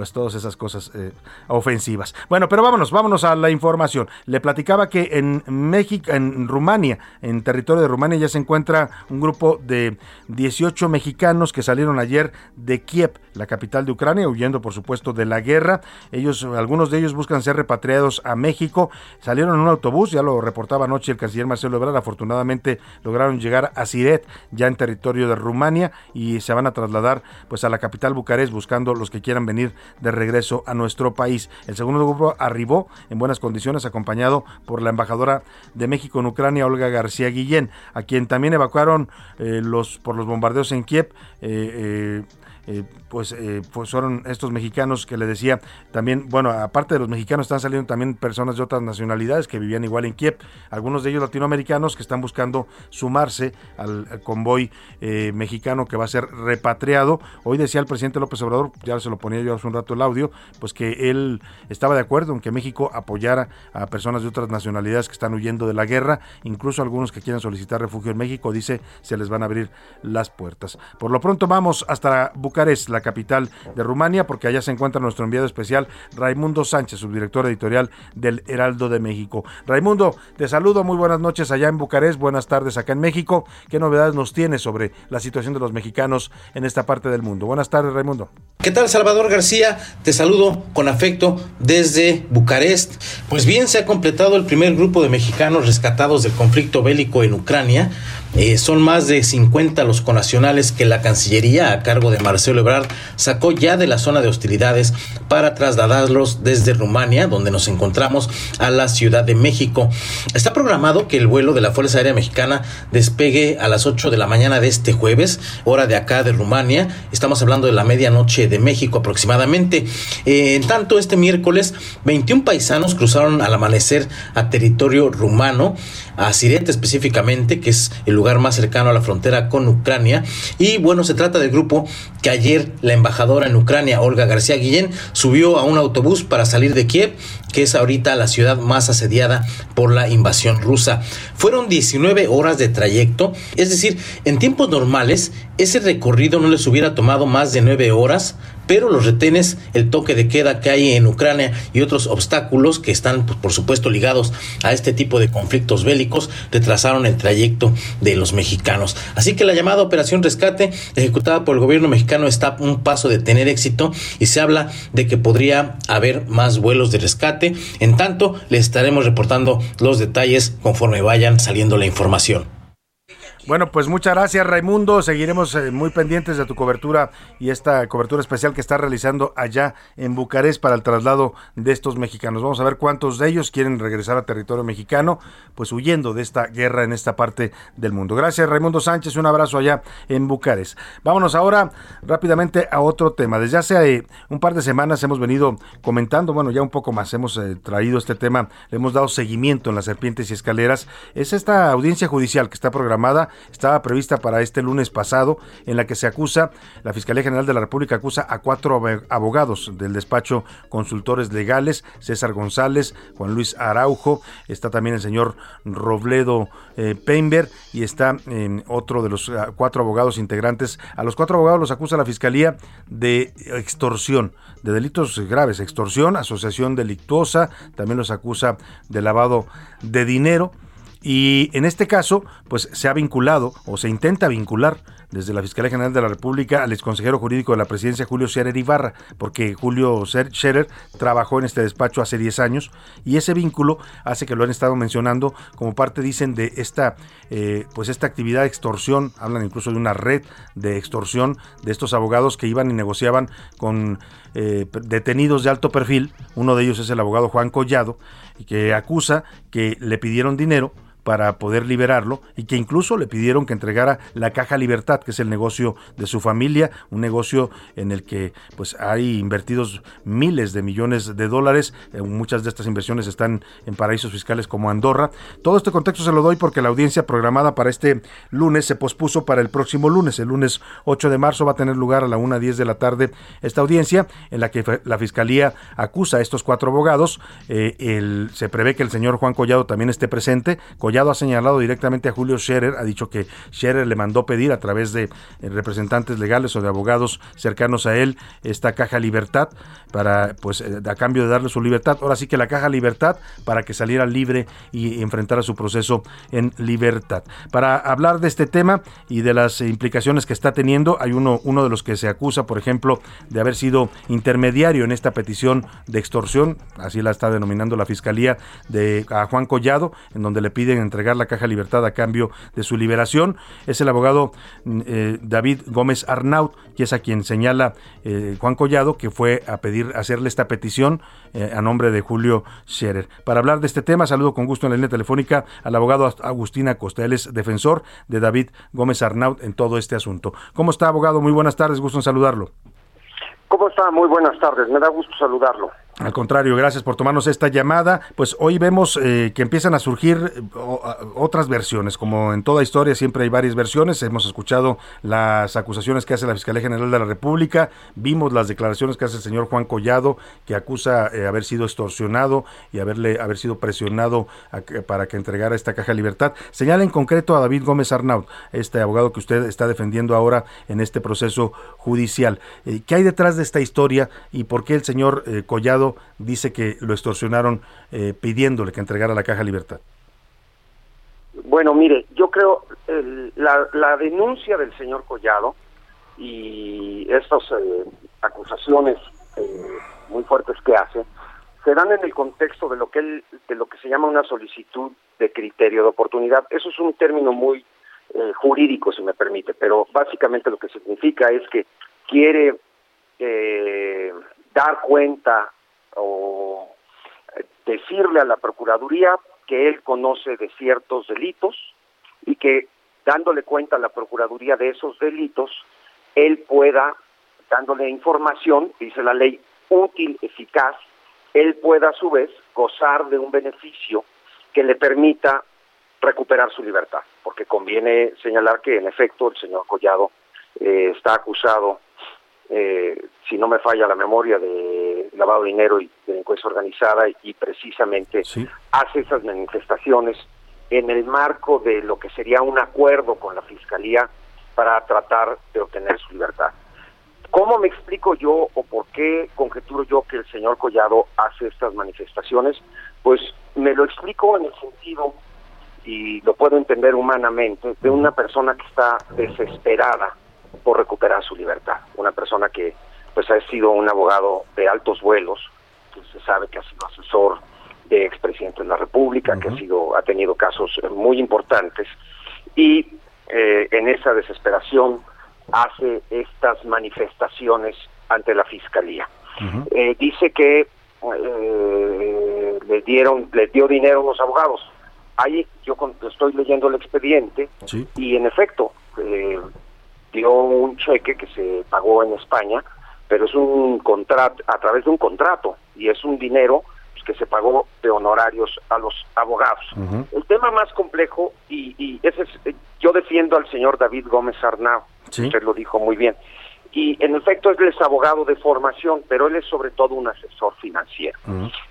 S6: Pues todas esas cosas eh, ofensivas. Bueno, pero vámonos, vámonos a la información. Le platicaba que en México, en Rumania, en territorio de Rumania ya se encuentra un grupo de 18 mexicanos que salieron ayer de Kiev, la capital de Ucrania, huyendo por supuesto de la guerra. Ellos, algunos de ellos buscan ser repatriados a México. Salieron en un autobús, ya lo reportaba anoche el canciller Marcelo Ebrard. Afortunadamente lograron llegar a Siret, ya en territorio de Rumania, y se van a trasladar pues a la capital Bucarest buscando los que quieran venir de regreso a nuestro país. El segundo grupo arribó en buenas condiciones, acompañado por la embajadora de México en Ucrania, Olga García Guillén, a quien también evacuaron eh, los por los bombardeos en Kiev. Eh, eh, pues, eh, pues fueron estos mexicanos que le decía también, bueno, aparte de los mexicanos están saliendo también personas de otras nacionalidades que vivían igual en Kiev, algunos de ellos latinoamericanos que están buscando sumarse al, convoy eh, mexicano que va a ser repatriado. Hoy decía el presidente López Obrador, ya se lo ponía yo hace un rato el audio, pues que él estaba de acuerdo en que México apoyara a personas de otras nacionalidades que están huyendo de la guerra, incluso algunos que quieren solicitar refugio en México, dice, se les van a abrir las puertas. Por lo pronto vamos hasta Bucarest, la capital de Rumania, porque allá se encuentra nuestro enviado especial Raimundo Sánchez, subdirector editorial del Heraldo de México. Raimundo, te saludo, muy buenas noches allá en Bucarest, buenas tardes acá en México. ¿Qué novedades nos tienes sobre la situación de los mexicanos en esta parte del mundo? Buenas tardes, Raimundo.
S15: ¿Qué tal, Salvador García? Te saludo con afecto desde Bucarest. Pues bien, se ha completado el primer grupo de mexicanos rescatados del conflicto bélico en Ucrania. Eh, son más de 50 los conacionales que la Cancillería, a cargo de Marcelo Ebrard, sacó ya de la zona de hostilidades para trasladarlos desde Rumania, donde nos encontramos, a la Ciudad de México. Está programado que el vuelo de la Fuerza Aérea Mexicana despegue a las 8 de la mañana de este jueves, hora de acá de Rumania. Estamos hablando de la medianoche de México aproximadamente. Eh, en tanto, este miércoles, 21 paisanos cruzaron al amanecer a territorio rumano, a Siret específicamente, que es el lugar más cercano a la frontera con Ucrania. Y bueno, se trata del grupo que ayer la embajadora en Ucrania, Olga García Guillén, subió a un autobús para salir de Kiev, que es ahorita la ciudad más asediada por la invasión rusa. Fueron 19 horas de trayecto, es decir, en tiempos normales ese recorrido no les hubiera tomado más de 9 horas, pero los retenes, el toque de queda que hay en Ucrania y otros obstáculos que están, pues, por supuesto, ligados a este tipo de conflictos bélicos, retrasaron el trayecto de los mexicanos. Así que la llamada Operación Rescate, ejecutada por el gobierno mexicano, está un paso de tener éxito y se habla de que podría haber más vuelos de rescate. En tanto, les estaremos reportando los detalles conforme vayan saliendo la información.
S6: Bueno, pues muchas gracias Raimundo. Seguiremos eh, muy pendientes de tu cobertura y esta cobertura especial que está realizando allá en Bucarest para el traslado de estos mexicanos. Vamos a ver cuántos de ellos quieren regresar a territorio mexicano, pues huyendo de esta guerra en esta parte del mundo. Gracias Raimundo Sánchez, un abrazo allá en Bucarest. Vámonos ahora rápidamente a otro tema. Desde hace eh, un par de semanas hemos venido comentando, bueno, ya un poco más hemos eh, traído este tema, le hemos dado seguimiento en las serpientes y escaleras. Es esta audiencia judicial que está programada estaba prevista para este lunes pasado, en la que se acusa, la Fiscalía General de la República acusa a cuatro abogados del despacho consultores legales, César González, Juan Luis Araujo, está también el señor Robledo eh, y está eh, otro de los ah, cuatro abogados integrantes. A los cuatro abogados los acusa la Fiscalía de extorsión, de delitos graves, extorsión, asociación delictuosa, también los acusa de lavado de dinero. Y en este caso, pues se ha vinculado o se intenta vincular desde la Fiscalía General de la República al exconsejero jurídico de la presidencia, Julio Scherer Ibarra, porque Julio Scherer trabajó en este despacho hace 10 años y ese vínculo hace que lo han estado mencionando como parte, dicen, de esta, eh, pues esta actividad de extorsión, hablan incluso de una red de extorsión de estos abogados que iban y negociaban con eh, detenidos de alto perfil, uno de ellos es el abogado Juan Collado, que acusa que le pidieron dinero para poder liberarlo y que incluso le pidieron que entregara la Caja Libertad, que es el negocio de su familia, un negocio en el que pues hay invertidos miles de millones de dólares, eh, muchas de estas inversiones están en paraísos fiscales como Andorra. Todo este contexto se lo doy porque la audiencia programada para este lunes se pospuso para el próximo lunes, el lunes 8 de marzo va a tener lugar a la 1.10 de la tarde esta audiencia en la que la Fiscalía acusa a estos cuatro abogados, eh, se prevé que el señor Juan Collado también esté presente, ha señalado directamente a Julio Scherer, ha dicho que Scherer le mandó pedir a través de eh, representantes legales o de abogados cercanos a él esta caja libertad para, pues, eh, a cambio de darle su libertad. Ahora sí que la caja libertad para que saliera libre y enfrentara su proceso en libertad. Para hablar de este tema y de las implicaciones que está teniendo, hay uno, uno de los que se acusa, por ejemplo, de haber sido intermediario en esta petición de extorsión, así la está denominando la Fiscalía de a Juan Collado, en donde le piden entregar la caja libertad a cambio de su liberación. Es el abogado eh, David Gómez Arnaut, y es a quien señala eh, Juan Collado, que fue a pedir, hacerle esta petición eh, a nombre de Julio Scherer. Para hablar de este tema, saludo con gusto en la línea telefónica al abogado Agustina Costa. Él es defensor de David Gómez Arnaut en todo este asunto. ¿Cómo está, abogado? Muy buenas tardes, gusto en saludarlo.
S16: ¿Cómo está? Muy buenas tardes, me da gusto saludarlo.
S6: Al contrario, gracias por tomarnos esta llamada. Pues hoy vemos eh, que empiezan a surgir eh, otras versiones, como en toda historia siempre hay varias versiones. Hemos escuchado las acusaciones que hace la Fiscalía General de la República, vimos las declaraciones que hace el señor Juan Collado, que acusa eh, haber sido extorsionado y haberle haber sido presionado para que entregara esta caja de libertad. Señala en concreto a David Gómez Arnaut, este abogado que usted está defendiendo ahora en este proceso judicial. ¿Qué hay detrás de esta historia y por qué el señor Collado dice que lo extorsionaron eh, pidiéndole que entregara la caja libertad.
S16: Bueno, mire, yo creo la, la, denuncia del señor Collado y estas eh, acusaciones eh, muy fuertes que hace se dan en el contexto de lo que él, de lo que se llama una solicitud de criterio de oportunidad. Eso es un término muy jurídico, si me permite, pero básicamente lo que significa es que quiere dar cuenta o decirle a la Procuraduría que él conoce de ciertos delitos y que dándole cuenta a la Procuraduría de esos delitos, él pueda, dándole información, dice la ley, útil, eficaz, él pueda a su vez gozar de un beneficio que le permita recuperar su libertad, porque conviene señalar que en efecto el señor Collado eh, está acusado eh, si no me falla la memoria, de lavado de dinero y delincuencia organizada y precisamente hace esas manifestaciones en el marco de lo que sería un acuerdo con la Fiscalía para tratar de obtener su libertad. ¿Cómo me explico yo o por qué conjeturo yo que el señor Collado hace estas manifestaciones? Pues me lo explico en el sentido, y lo puedo entender humanamente, de una persona que está desesperada por recuperar su libertad. Una persona que pues ha sido un abogado de altos vuelos, se sabe que ha sido asesor de expresidente de la República, que ha sido ha tenido casos muy importantes y eh, en esa desesperación hace estas manifestaciones ante la fiscalía. Eh, dice que eh, le dieron, le dio dinero a los abogados. Ahí yo estoy leyendo el expediente y en efecto eh, dio un cheque que se pagó en España, pero es un contrato a través de un contrato y es un dinero pues, que se pagó de honorarios a los abogados. El tema más complejo y, y ese es, yo defiendo al señor David Gómez Arnau, usted lo dijo muy bien. Y en efecto él es abogado de formación, pero él es sobre todo un asesor financiero.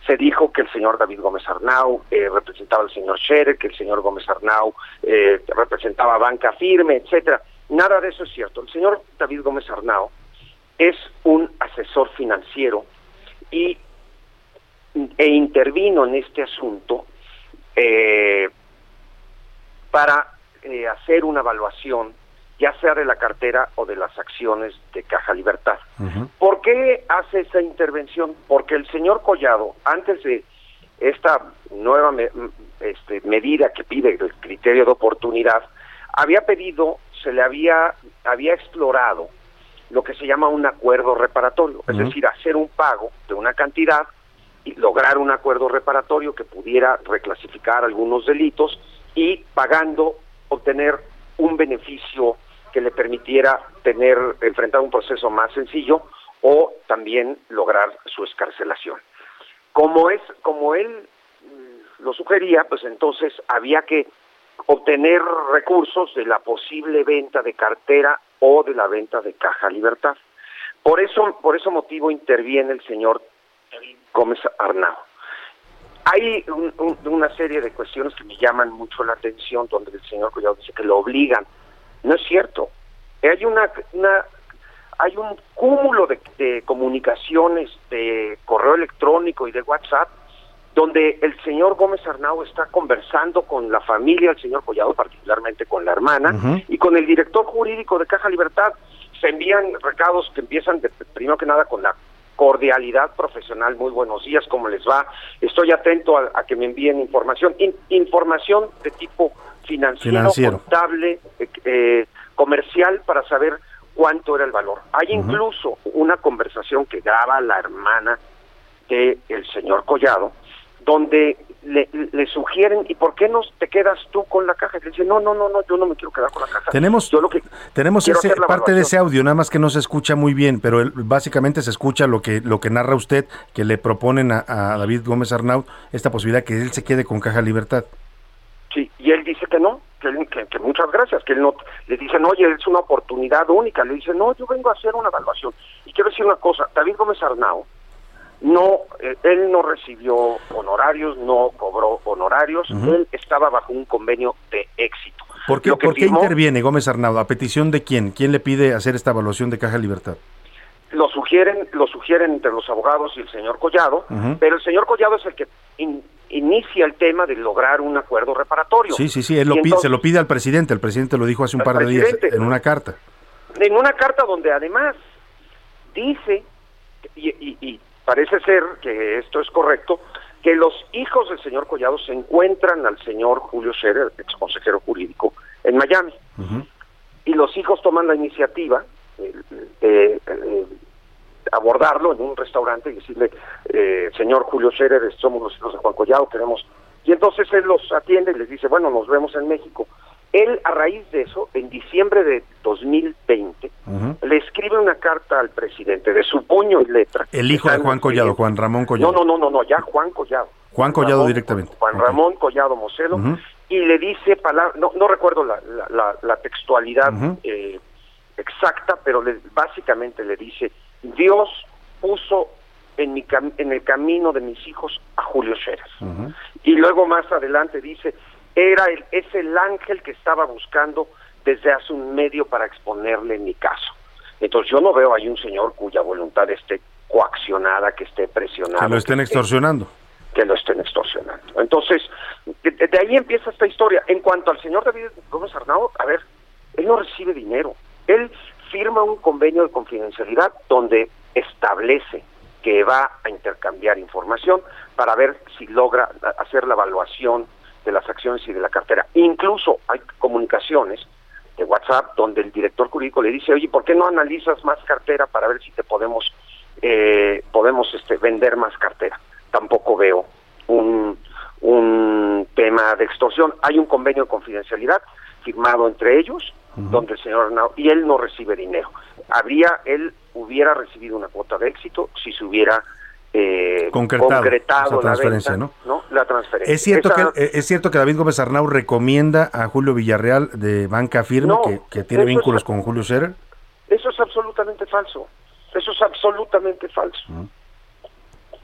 S16: Se dijo que el señor David Gómez Arnau eh, representaba al señor Scherer, que el señor Gómez Arnau eh, representaba Banca Firme, etcétera. Nada de eso es cierto. El señor David Gómez Arnao es un asesor financiero y, e intervino en este asunto eh, para eh, hacer una evaluación ya sea de la cartera o de las acciones de Caja Libertad. ¿Por qué hace esa intervención? Porque el señor Collado, antes de esta nueva este, medida que pide el criterio de oportunidad, había pedido se le había, había explorado lo que se llama un acuerdo reparatorio, es decir, hacer un pago de una cantidad y lograr un acuerdo reparatorio que pudiera reclasificar algunos delitos y pagando obtener un beneficio que le permitiera tener enfrentar un proceso más sencillo o también lograr su escarcelación. Como es como él mm, lo sugería, pues entonces había que obtener recursos de la posible venta de cartera o de la venta de caja libertad. Por eso, por ese motivo interviene el señor Gómez Arnao. Hay una serie de cuestiones que me llaman mucho la atención, donde el señor Collado dice que lo obligan. No es cierto. Hay una, una hay un cúmulo de comunicaciones de correo electrónico y de WhatsApp donde el señor Gómez Arnau está conversando con la familia del señor Collado, particularmente con la hermana, y con el director jurídico de Caja Libertad. Se envían recados que empiezan, de, primero que nada, con la cordialidad profesional, muy buenos días, ¿cómo les va? Estoy atento a, que me envíen información, información de tipo financiero, contable, eh, eh, comercial, para saber cuánto era el valor. Hay incluso una conversación que graba la hermana del el señor Collado, donde le, sugieren, ¿y por qué no te quedas tú con la caja? Y le dice, no, no, no, no, yo no me quiero quedar con la caja.
S6: Tenemos,
S16: yo lo que
S6: tenemos ese, parte de ese audio, nada más que no se escucha muy bien, pero básicamente se escucha lo que, lo que narra usted, que le proponen a, David Gómez Arnaud esta posibilidad que él se quede con Caja Libertad.
S16: Sí, y él dice que no, que, que, muchas gracias, que él no, le dicen, oye, es una oportunidad única, le dice, no, yo vengo a hacer una evaluación. Y quiero decir una cosa, David Gómez Arnau, no, eh, él no recibió honorarios, no cobró honorarios, él estaba bajo un convenio de éxito.
S6: ¿Por qué, ¿por qué interviene Gómez Arnaudo? ¿A petición de quién? ¿Quién le pide hacer esta evaluación de Caja Libertad?
S16: Lo sugieren, lo sugieren entre los abogados y el señor Collado, pero el señor Collado es el que inicia el tema de lograr un acuerdo reparatorio.
S6: Sí, sí, sí, él lo pide, se lo pide al presidente, el presidente lo dijo hace un par de días en una carta.
S16: En una carta donde además dice, y parece ser que esto es correcto, que los hijos del señor Collado se encuentran al señor Julio Scherer, ex consejero jurídico, en Miami. Y los hijos toman la iniciativa de abordarlo en un restaurante y decirle, eh, señor Julio Scherer, somos los hijos de Juan Collado, queremos... Y entonces él los atiende y les dice, bueno, nos vemos en México. Él, a raíz de eso, en diciembre de 2020, le escribe una carta al presidente de su puño y letra.
S6: El hijo de Juan Collado, Juan Ramón Collado.
S16: No, no, no, no, ya Juan Collado.
S6: Juan Collado directamente.
S16: Juan Ramón Collado Moselo. Y le dice palabras, no, no recuerdo la, la, textualidad eh, exacta, pero básicamente le dice, Dios puso en, mi en el camino de mis hijos a Julio Scherer. Y luego más adelante dice, era el, es el ángel que estaba buscando desde hace un medio para exponerle mi caso. Entonces yo no veo ahí un señor cuya voluntad esté coaccionada, que esté presionada.
S6: Que lo estén extorsionando.
S16: Que, lo estén extorsionando. Entonces, de, ahí empieza esta historia. En cuanto al señor David Gómez Arnau, a ver, él no recibe dinero. Él firma un convenio de confidencialidad donde establece que va a intercambiar información para ver si logra hacer la evaluación de las acciones y de la cartera. Incluso hay comunicaciones de WhatsApp donde el director jurídico le dice, oye, ¿por qué no analizas más cartera para ver si te podemos eh, podemos este, vender más cartera? Tampoco veo un, un tema de extorsión. Hay un convenio de confidencialidad firmado entre ellos, donde el señor Arnau, y él no recibe dinero. Habría, él hubiera recibido una cuota de éxito si se hubiera eh, concretado, la transferencia, ¿no? La transferencia.
S6: Es cierto, que, eh, es cierto que David Gómez Arnau recomienda a Julio Villarreal de Banca Firme, que, tiene vínculos con Julio Scherer.
S16: Eso es absolutamente falso. Eso es absolutamente falso.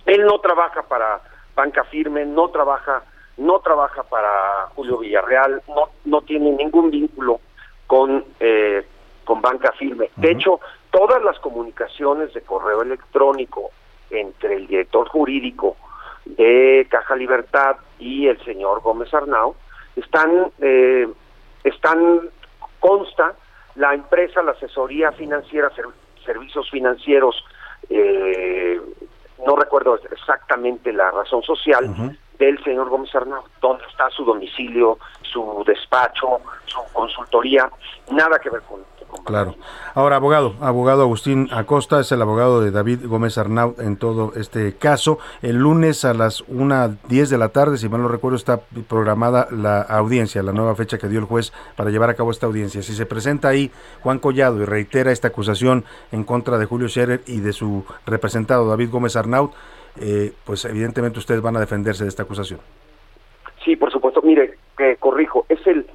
S16: Él no trabaja para Banca Firme, no trabaja no trabaja para Julio Villarreal, no no tiene ningún vínculo con eh, con Banca Firme. De hecho, todas las comunicaciones de correo electrónico entre el director jurídico de Caja Libertad y el señor Gómez Arnau, están, eh, están, consta la empresa, la asesoría financiera, servicios financieros, eh, no recuerdo exactamente la razón social, del señor Gómez Arnau, dónde está su domicilio, su despacho, su consultoría, nada que ver con,
S6: Claro. Ahora, abogado, abogado Agustín Acosta es el abogado de David Gómez Arnau en todo este caso. El lunes a las 1.10 de la tarde, si mal no recuerdo, está programada la audiencia, la nueva fecha que dio el juez para llevar a cabo esta audiencia. Si se presenta ahí Juan Collado y reitera esta acusación en contra de Julio Scherer y de su representado David Gómez Arnau, eh, pues evidentemente ustedes van a defenderse de esta acusación.
S16: Sí, por supuesto. Mire, que corrijo, es el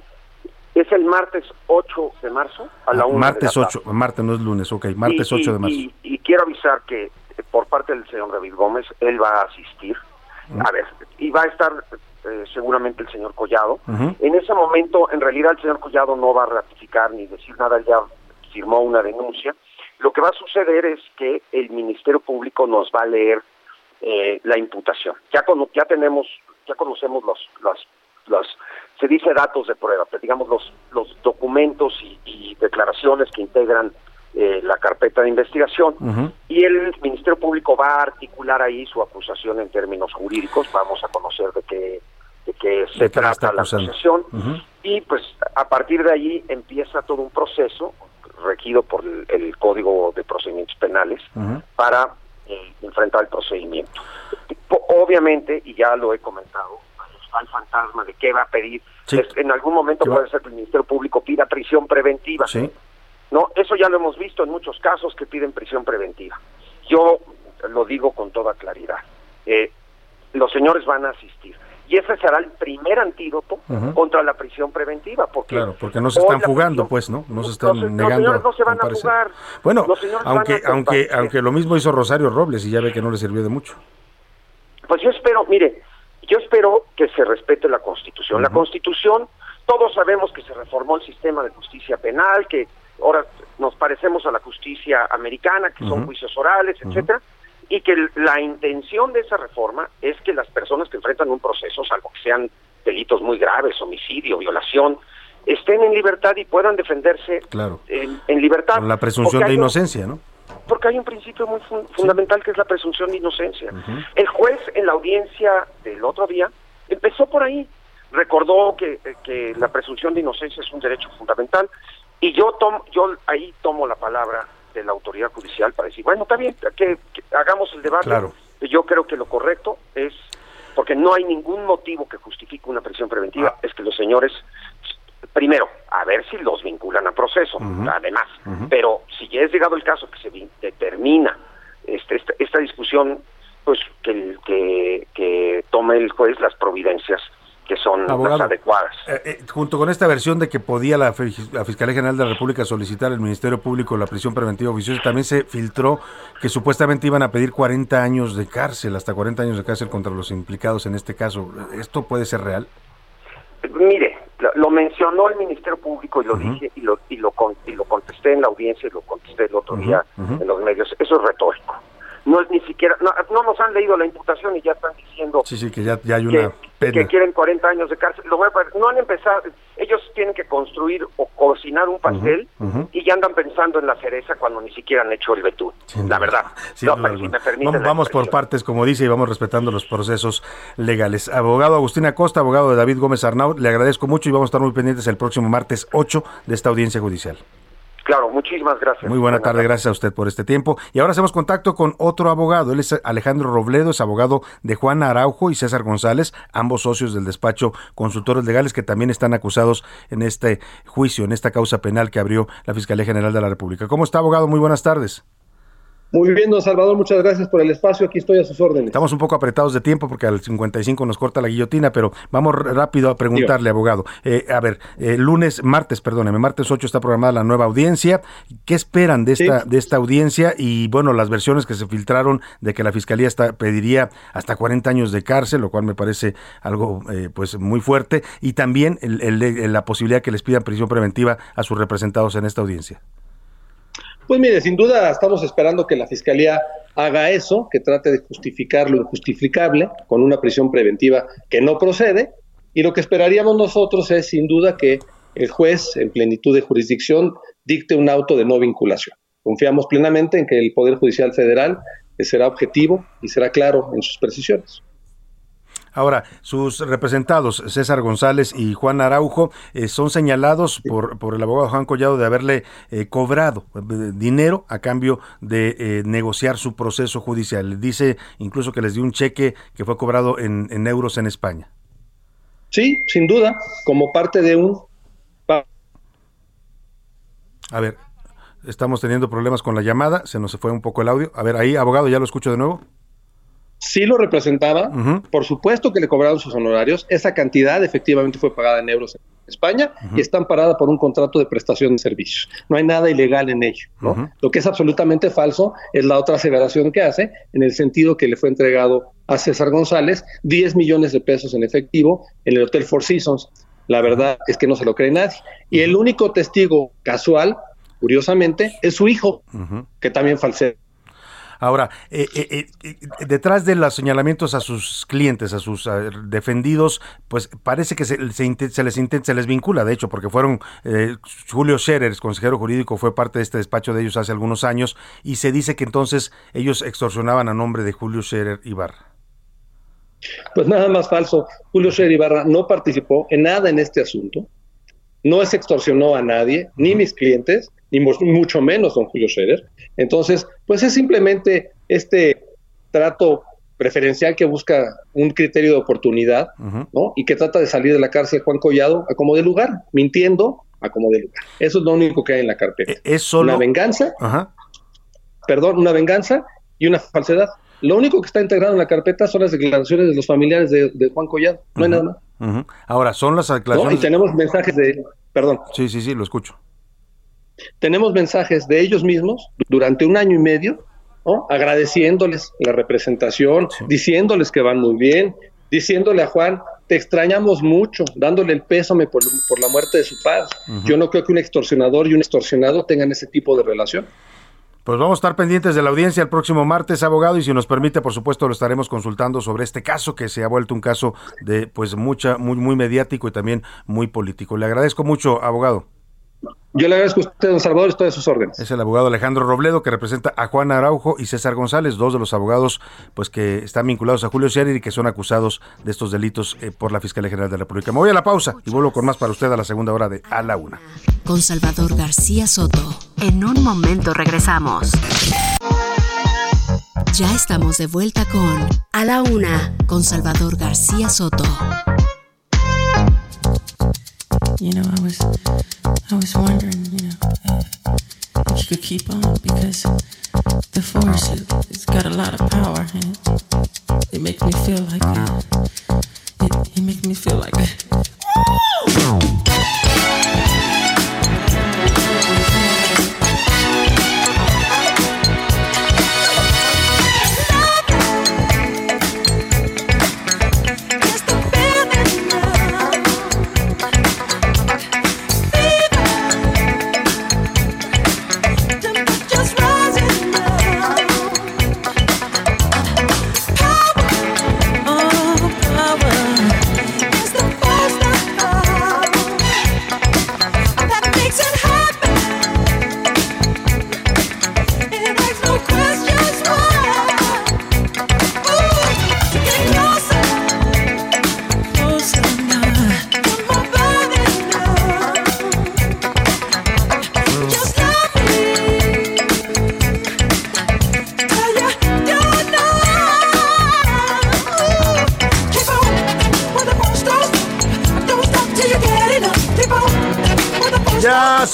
S16: es el martes 8 de marzo a la 1
S6: Martes 8, martes no es lunes, ok, martes 8 de marzo.
S16: Y, quiero avisar que eh, por parte del señor David Gómez, él va a asistir. a ver, y va a estar eh, seguramente el señor Collado. En ese momento, en realidad, el señor Collado no va a ratificar ni decir nada, él ya firmó una denuncia. Lo que va a suceder es que el Ministerio Público nos va a leer eh, la imputación. Ya, con, ya tenemos, ya conocemos los, los, los, se dice datos de prueba, pero digamos los, los documentos y, y declaraciones que integran eh, la carpeta de investigación. Y el Ministerio Público va a articular ahí su acusación en términos jurídicos, vamos a conocer de qué, de qué se trata la acusación. Y pues a partir de ahí empieza todo un proceso regido por el, el Código de Procedimientos Penales para eh, enfrentar el procedimiento. Obviamente, y ya lo he comentado, el fantasma de qué va a pedir.
S6: Sí.
S16: En algún momento puede ser que el Ministerio Público pida prisión preventiva.
S6: Sí.
S16: No, eso ya lo hemos visto en muchos casos que piden prisión preventiva. Yo lo digo con toda claridad. Eh, los señores van a asistir. Y ese será el primer antídoto contra la prisión preventiva. Porque
S6: Claro, porque no se están
S16: la
S6: fugando, pues, ¿no? No se están
S16: los, los
S6: negando.
S16: señores no se van a fugar.
S6: Bueno,
S16: Los
S6: aunque, aunque, aunque lo mismo hizo Rosario Robles y ya ve que no le sirvió de mucho.
S16: Pues yo espero, mire, yo espero que se respete la Constitución. La Constitución, todos sabemos que se reformó el sistema de justicia penal, que ahora nos parecemos a la justicia americana, que son juicios orales, etcétera, y que la intención de esa reforma es que las personas que enfrentan un proceso, salvo que sean delitos muy graves, homicidio, violación, estén en libertad y puedan defenderse
S6: Claro.
S16: en, en libertad.
S6: Con la presunción de
S16: un-
S6: inocencia, ¿no?
S16: Porque hay un principio muy fun- fundamental que es la presunción de inocencia. El juez en la audiencia del otro día empezó por ahí, recordó que, que la presunción de inocencia es un derecho fundamental y yo tomo, yo ahí tomo la palabra de la autoridad judicial para decir, bueno, está bien, que, que hagamos el debate.
S6: Claro.
S16: Yo creo que lo correcto es, porque no hay ningún motivo que justifique una prisión preventiva, es que los señores primero, a ver si los vinculan a proceso, además. Pero si ya es llegado el caso que se determina este, esta, esta discusión, pues que, el- que, que tome el juez las providencias que son
S6: Abogado.
S16: las adecuadas.
S6: Eh, eh, junto con esta versión de que podía la, la Fiscalía General de la República solicitar al Ministerio Público la prisión preventiva oficiosa, también se filtró que supuestamente iban a pedir 40 años de cárcel, hasta 40 años de cárcel contra los implicados en este caso. ¿Esto puede ser real?
S16: Mire, lo, lo mencionó el Ministerio Público y lo dije y lo, y, lo con- y lo contesté en la audiencia y lo contesté el otro día en los medios. Eso es retórico. No es ni siquiera, no, no nos han leído la imputación y ya están diciendo
S6: Sí, sí, que ya, ya hay una
S16: que quieren 40 años de cárcel. Lo voy a no han empezado, ellos tienen que construir o cocinar un pastel y ya andan pensando en la cereza cuando ni siquiera han hecho el betún. la verdad.
S6: Sin
S16: No,
S6: duda
S16: pero si me permite
S6: Vamos, vamos por partes, como dice, y vamos respetando los procesos legales. Abogado Agustín Acosta, abogado de David Gómez Arnaud, le agradezco mucho y vamos a estar muy pendientes el próximo martes 8 de esta audiencia judicial.
S16: Claro, muchísimas gracias.
S6: Muy buena tarde, gracias a usted por este tiempo. Y ahora hacemos contacto con otro abogado. Él es Alejandro Robledo, es abogado de Juan Araujo y César González, ambos socios del despacho Consultores Legales que también están acusados en este juicio, en esta causa penal que abrió la Fiscalía General de la República. ¿Cómo está, abogado? Muy buenas tardes.
S17: Muy bien, don Salvador, muchas gracias por el espacio. Aquí estoy a sus órdenes.
S6: Estamos un poco apretados de tiempo porque al 55 nos corta la guillotina, pero vamos rápido a preguntarle, abogado. Eh, a ver, eh, lunes, martes, perdóneme, martes 8 está programada la nueva audiencia. ¿Qué esperan de esta, de esta audiencia? Y bueno, las versiones que se filtraron de que la fiscalía está, pediría hasta 40 años de cárcel, lo cual me parece algo eh, pues muy fuerte. Y también el- el- la posibilidad que les pidan prisión preventiva a sus representados en esta audiencia.
S17: Pues mire, sin duda estamos esperando que la Fiscalía haga eso, que trate de justificar lo injustificable con una prisión preventiva que no procede. Y lo que esperaríamos nosotros es, sin duda, que el juez, en plenitud de jurisdicción, dicte un auto de no vinculación. Confiamos plenamente en que el Poder Judicial Federal eh, será objetivo y será claro en sus precisiones.
S6: Ahora, sus representados, César González y Juan Araujo, eh, son señalados por, por el abogado Juan Collado de haberle eh, cobrado eh, dinero a cambio de eh, negociar su proceso judicial. Dice incluso que les dio un cheque que fue cobrado en, en euros en España.
S17: Sí, sin duda, como parte de un
S6: A ver, estamos teniendo problemas con la llamada, se nos fue un poco el audio. A ver, ahí, abogado, ya lo escucho de nuevo.
S17: Sí lo representaba, por supuesto que le cobraron sus honorarios, esa cantidad efectivamente fue pagada en euros en España y está amparada por un contrato de prestación de servicios. No hay nada ilegal en ello. ¿no? Lo que es absolutamente falso es la otra aseveración que hace, en el sentido que le fue entregado a César González 10 millones de pesos en efectivo en el Hotel Four Seasons. La verdad es que no se lo cree nadie. Y el único testigo casual, curiosamente, es su hijo, que también falsea
S6: Ahora, eh, eh, eh, detrás de los señalamientos a sus clientes, a sus defendidos, pues parece que se, les se les vincula, de hecho, porque fueron Julio Scherer, consejero jurídico, fue parte de este despacho de ellos hace algunos años, y se dice que entonces ellos extorsionaban a nombre de Julio Scherer Ibarra.
S17: Pues nada más falso. Julio Scherer Ibarra no participó en nada en este asunto, no se extorsionó a nadie, ni mis clientes, ni mucho menos don Julio Scherer. Entonces, pues es simplemente este trato preferencial que busca un criterio de oportunidad, ¿no? Y que trata de salir de la cárcel Juan Collado a como de lugar, mintiendo a como de lugar. Eso es lo único que hay en la carpeta.
S6: E-, es solo...
S17: Una venganza, perdón, una venganza y una falsedad. Lo único que está integrado en la carpeta son las declaraciones de los familiares de, Juan Collado, no hay nada más.
S6: Ahora, son las declaraciones...
S17: Y tenemos mensajes de... Perdón.
S6: Sí, sí, sí, lo escucho.
S17: Tenemos mensajes de ellos mismos durante un año y medio, agradeciéndoles la representación, diciéndoles que van muy bien, diciéndole a Juan, te extrañamos mucho, dándole el pésame por, la muerte de su padre. Yo no creo que un extorsionador y un extorsionado tengan ese tipo de relación.
S6: Pues vamos a estar pendientes de la audiencia el próximo martes, abogado, y si nos permite, por supuesto, lo estaremos consultando sobre este caso que se ha vuelto un caso de pues mucha muy muy mediático y también muy político. Le agradezco mucho, abogado.
S17: Yo le agradezco a usted, don Salvador, estoy a sus órdenes.
S6: Es el abogado Alejandro Robledo que representa a Juan Araujo y César González, dos de los abogados pues que están vinculados a Julio Scherer y que son acusados de estos delitos eh, por la Fiscalía General de la República. Me voy a la pausa y vuelvo con más para usted a la segunda hora de A la Una.
S7: Con Salvador García Soto. En un momento regresamos. Ya estamos de vuelta con A la Una con Salvador García Soto.
S18: You know, I was, I was wondering, you know, uh, if you could keep on because the force it's got a lot of power and it makes me feel like uh, it, it makes me feel like.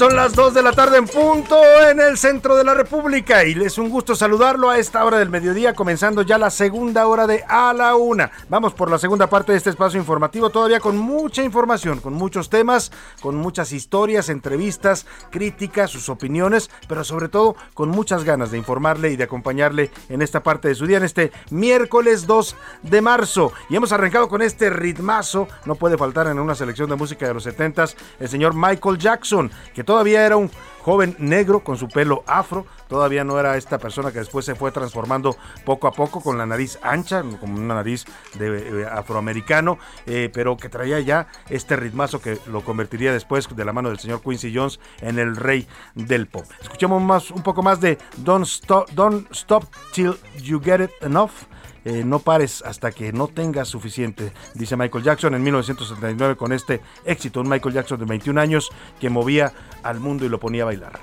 S6: Son las 2 de la tarde en punto en el centro de la República y es un gusto saludarlo a esta hora del mediodía, comenzando ya la segunda hora de A la Una. Vamos por la segunda parte de este espacio informativo, todavía con mucha información, con muchos temas, con muchas historias, entrevistas, críticas, sus opiniones, pero sobre todo con muchas ganas de informarle y de acompañarle en esta parte de su día, en este miércoles 2 de marzo. Y hemos arrancado con este ritmazo, no puede faltar en una selección de música de los 70s, el señor Michael Jackson, que todavía era un joven negro con su pelo afro, todavía no era esta persona que después se fue transformando poco a poco con la nariz ancha, como una nariz de, eh, afroamericano, eh, pero que traía ya este ritmazo que lo convertiría después de la mano del señor Quincy Jones en el rey del pop. Escuchemos más, un poco más de Don't Stop, Don't Stop Till You Get It Enough. Eh, no pares hasta que no tengas suficiente, dice Michael Jackson en 1979 con este éxito, un Michael Jackson de 21 años que movía al mundo y lo ponía a bailar.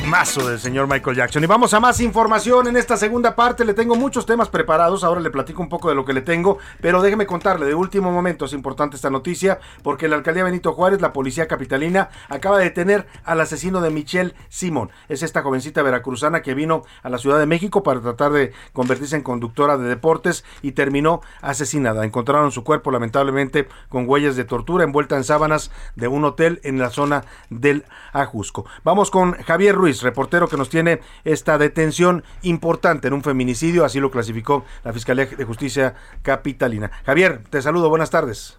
S6: Temazo del señor Michael Jackson. Y vamos a más información en esta segunda parte. Le tengo muchos temas preparados. Ahora le platico un poco de lo que le tengo. Pero déjeme contarle, de último momento es importante esta noticia porque la alcaldía Benito Juárez, la policía capitalina, acaba de detener al asesino de Michelle Simón. Es esta jovencita veracruzana que vino a la Ciudad de México para tratar de convertirse en conductora de deportes y terminó asesinada. Encontraron su cuerpo lamentablemente con huellas de tortura envuelta en sábanas de un hotel en la zona del Ajusco. Vamos con Javier Ruiz, reportero que nos tiene esta detención importante en un feminicidio, así lo clasificó la Fiscalía de Justicia Capitalina. Javier, te saludo, buenas tardes.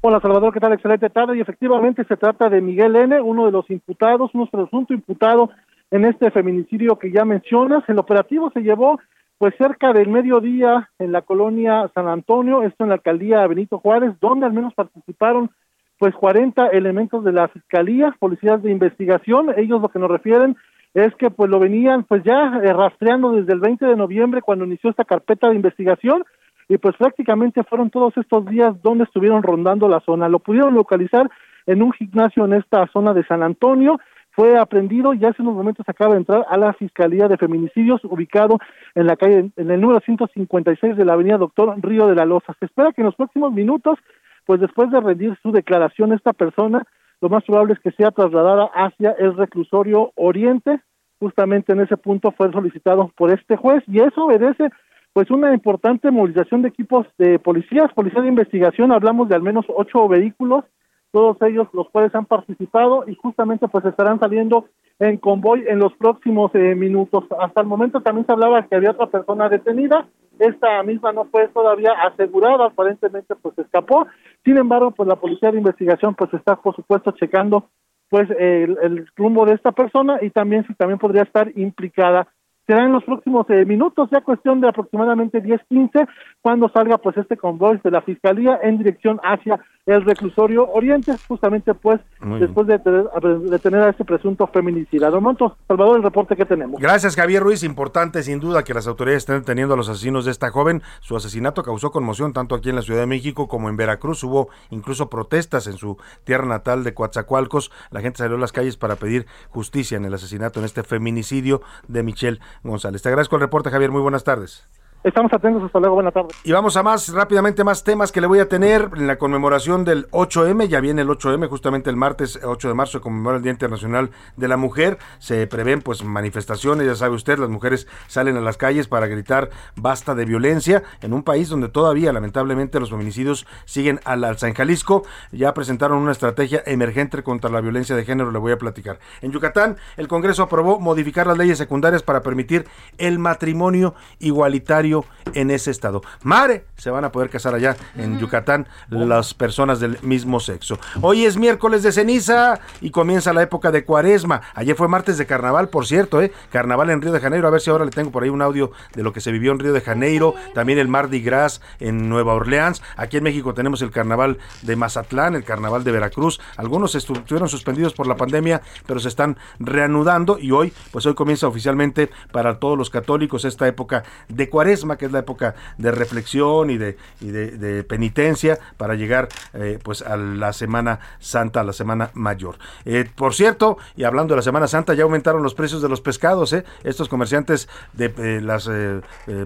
S19: Hola Salvador, ¿qué tal? Excelente tarde. Y efectivamente se trata de Miguel N., uno de los imputados, un presunto imputado en este feminicidio que ya mencionas. El operativo se llevó pues cerca del mediodía en la colonia San Antonio, esto en la alcaldía Benito Juárez, donde al menos participaron pues 40 elementos de la fiscalía, policías de investigación. Ellos lo que nos refieren es que pues lo venían pues ya eh, rastreando desde el 20 de noviembre cuando inició esta carpeta de investigación y pues prácticamente fueron todos estos días donde estuvieron rondando la zona. Lo pudieron localizar en un gimnasio en esta zona de San Antonio, fue aprendido y hace unos momentos acaba de entrar a la Fiscalía de Feminicidios ubicado en la calle, en el número 156 de la avenida Doctor Río de la Loza. Se espera que en los próximos minutos, pues después de rendir su declaración, esta persona lo más probable es que sea trasladada hacia el reclusorio Oriente, justamente en ese punto fue solicitado por este juez y eso obedece pues una importante movilización de equipos de policías, policía de investigación, hablamos de al menos ocho vehículos, todos ellos los cuales han participado y justamente pues estarán saliendo en convoy en los próximos eh, minutos. Hasta el momento también se hablaba que había otra persona detenida, esta misma no fue todavía asegurada, aparentemente pues escapó, sin embargo pues la policía de investigación pues está por supuesto checando pues el, el rumbo de esta persona y también si también podría estar implicada. Será en los próximos eh, minutos, ya cuestión de aproximadamente 10-15, cuando salga pues este convoy de la Fiscalía en dirección hacia el reclusorio Oriente, justamente pues
S6: Muy
S19: después de tener, de tener a este presunto feminicida. Don Monto, Salvador, el reporte que tenemos.
S6: Gracias, Javier Ruiz. Importante, sin duda, que las autoridades estén deteniendo a los asesinos de esta joven. Su asesinato causó conmoción tanto aquí en la Ciudad de México como en Veracruz. Hubo incluso protestas en su tierra natal de Coatzacoalcos. La gente salió a las calles para pedir justicia en el asesinato, en este feminicidio de Michelle González. Te agradezco el reporte, Javier. Muy buenas tardes.
S19: Estamos atentos, hasta luego, buenas tardes.
S6: Y vamos a más rápidamente más temas que le voy a tener en la conmemoración del 8M, ya viene el 8M, justamente el martes 8 de marzo se conmemora el Día Internacional de la Mujer, se prevén pues manifestaciones, ya sabe usted, las mujeres salen a las calles para gritar basta de violencia en un país donde todavía lamentablemente los feminicidios siguen al alza. En Jalisco ya presentaron una estrategia emergente contra la violencia de género, le voy a platicar. En Yucatán, el Congreso aprobó modificar las leyes secundarias para permitir el matrimonio igualitario en ese estado. Mare, se van a poder casar allá en Yucatán las personas del mismo sexo. Hoy es miércoles de ceniza y comienza la época de cuaresma. Ayer fue martes de carnaval, por cierto, ¿eh? Carnaval en Río de Janeiro. A ver si ahora le tengo por ahí un audio de lo que se vivió en Río de Janeiro. También el Mardi Gras en Nueva Orleans. Aquí en México tenemos el carnaval de Mazatlán, el carnaval de Veracruz. Algunos estu- estuvieron suspendidos por la pandemia, pero se están reanudando y hoy, pues hoy comienza oficialmente para todos los católicos esta época de cuaresma, que es la época de reflexión y de, penitencia para llegar eh, pues a la Semana Santa, a la Semana Mayor. Eh, por cierto, y hablando de la Semana Santa, ya aumentaron los precios de los pescados. ¿eh? Estos comerciantes de los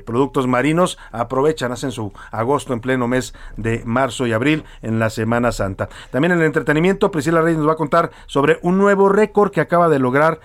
S6: productos marinos aprovechan, hacen su agosto en pleno mes de marzo y abril en la Semana Santa. También en el entretenimiento, Priscila Reyes nos va a contar sobre un nuevo récord que acaba de lograr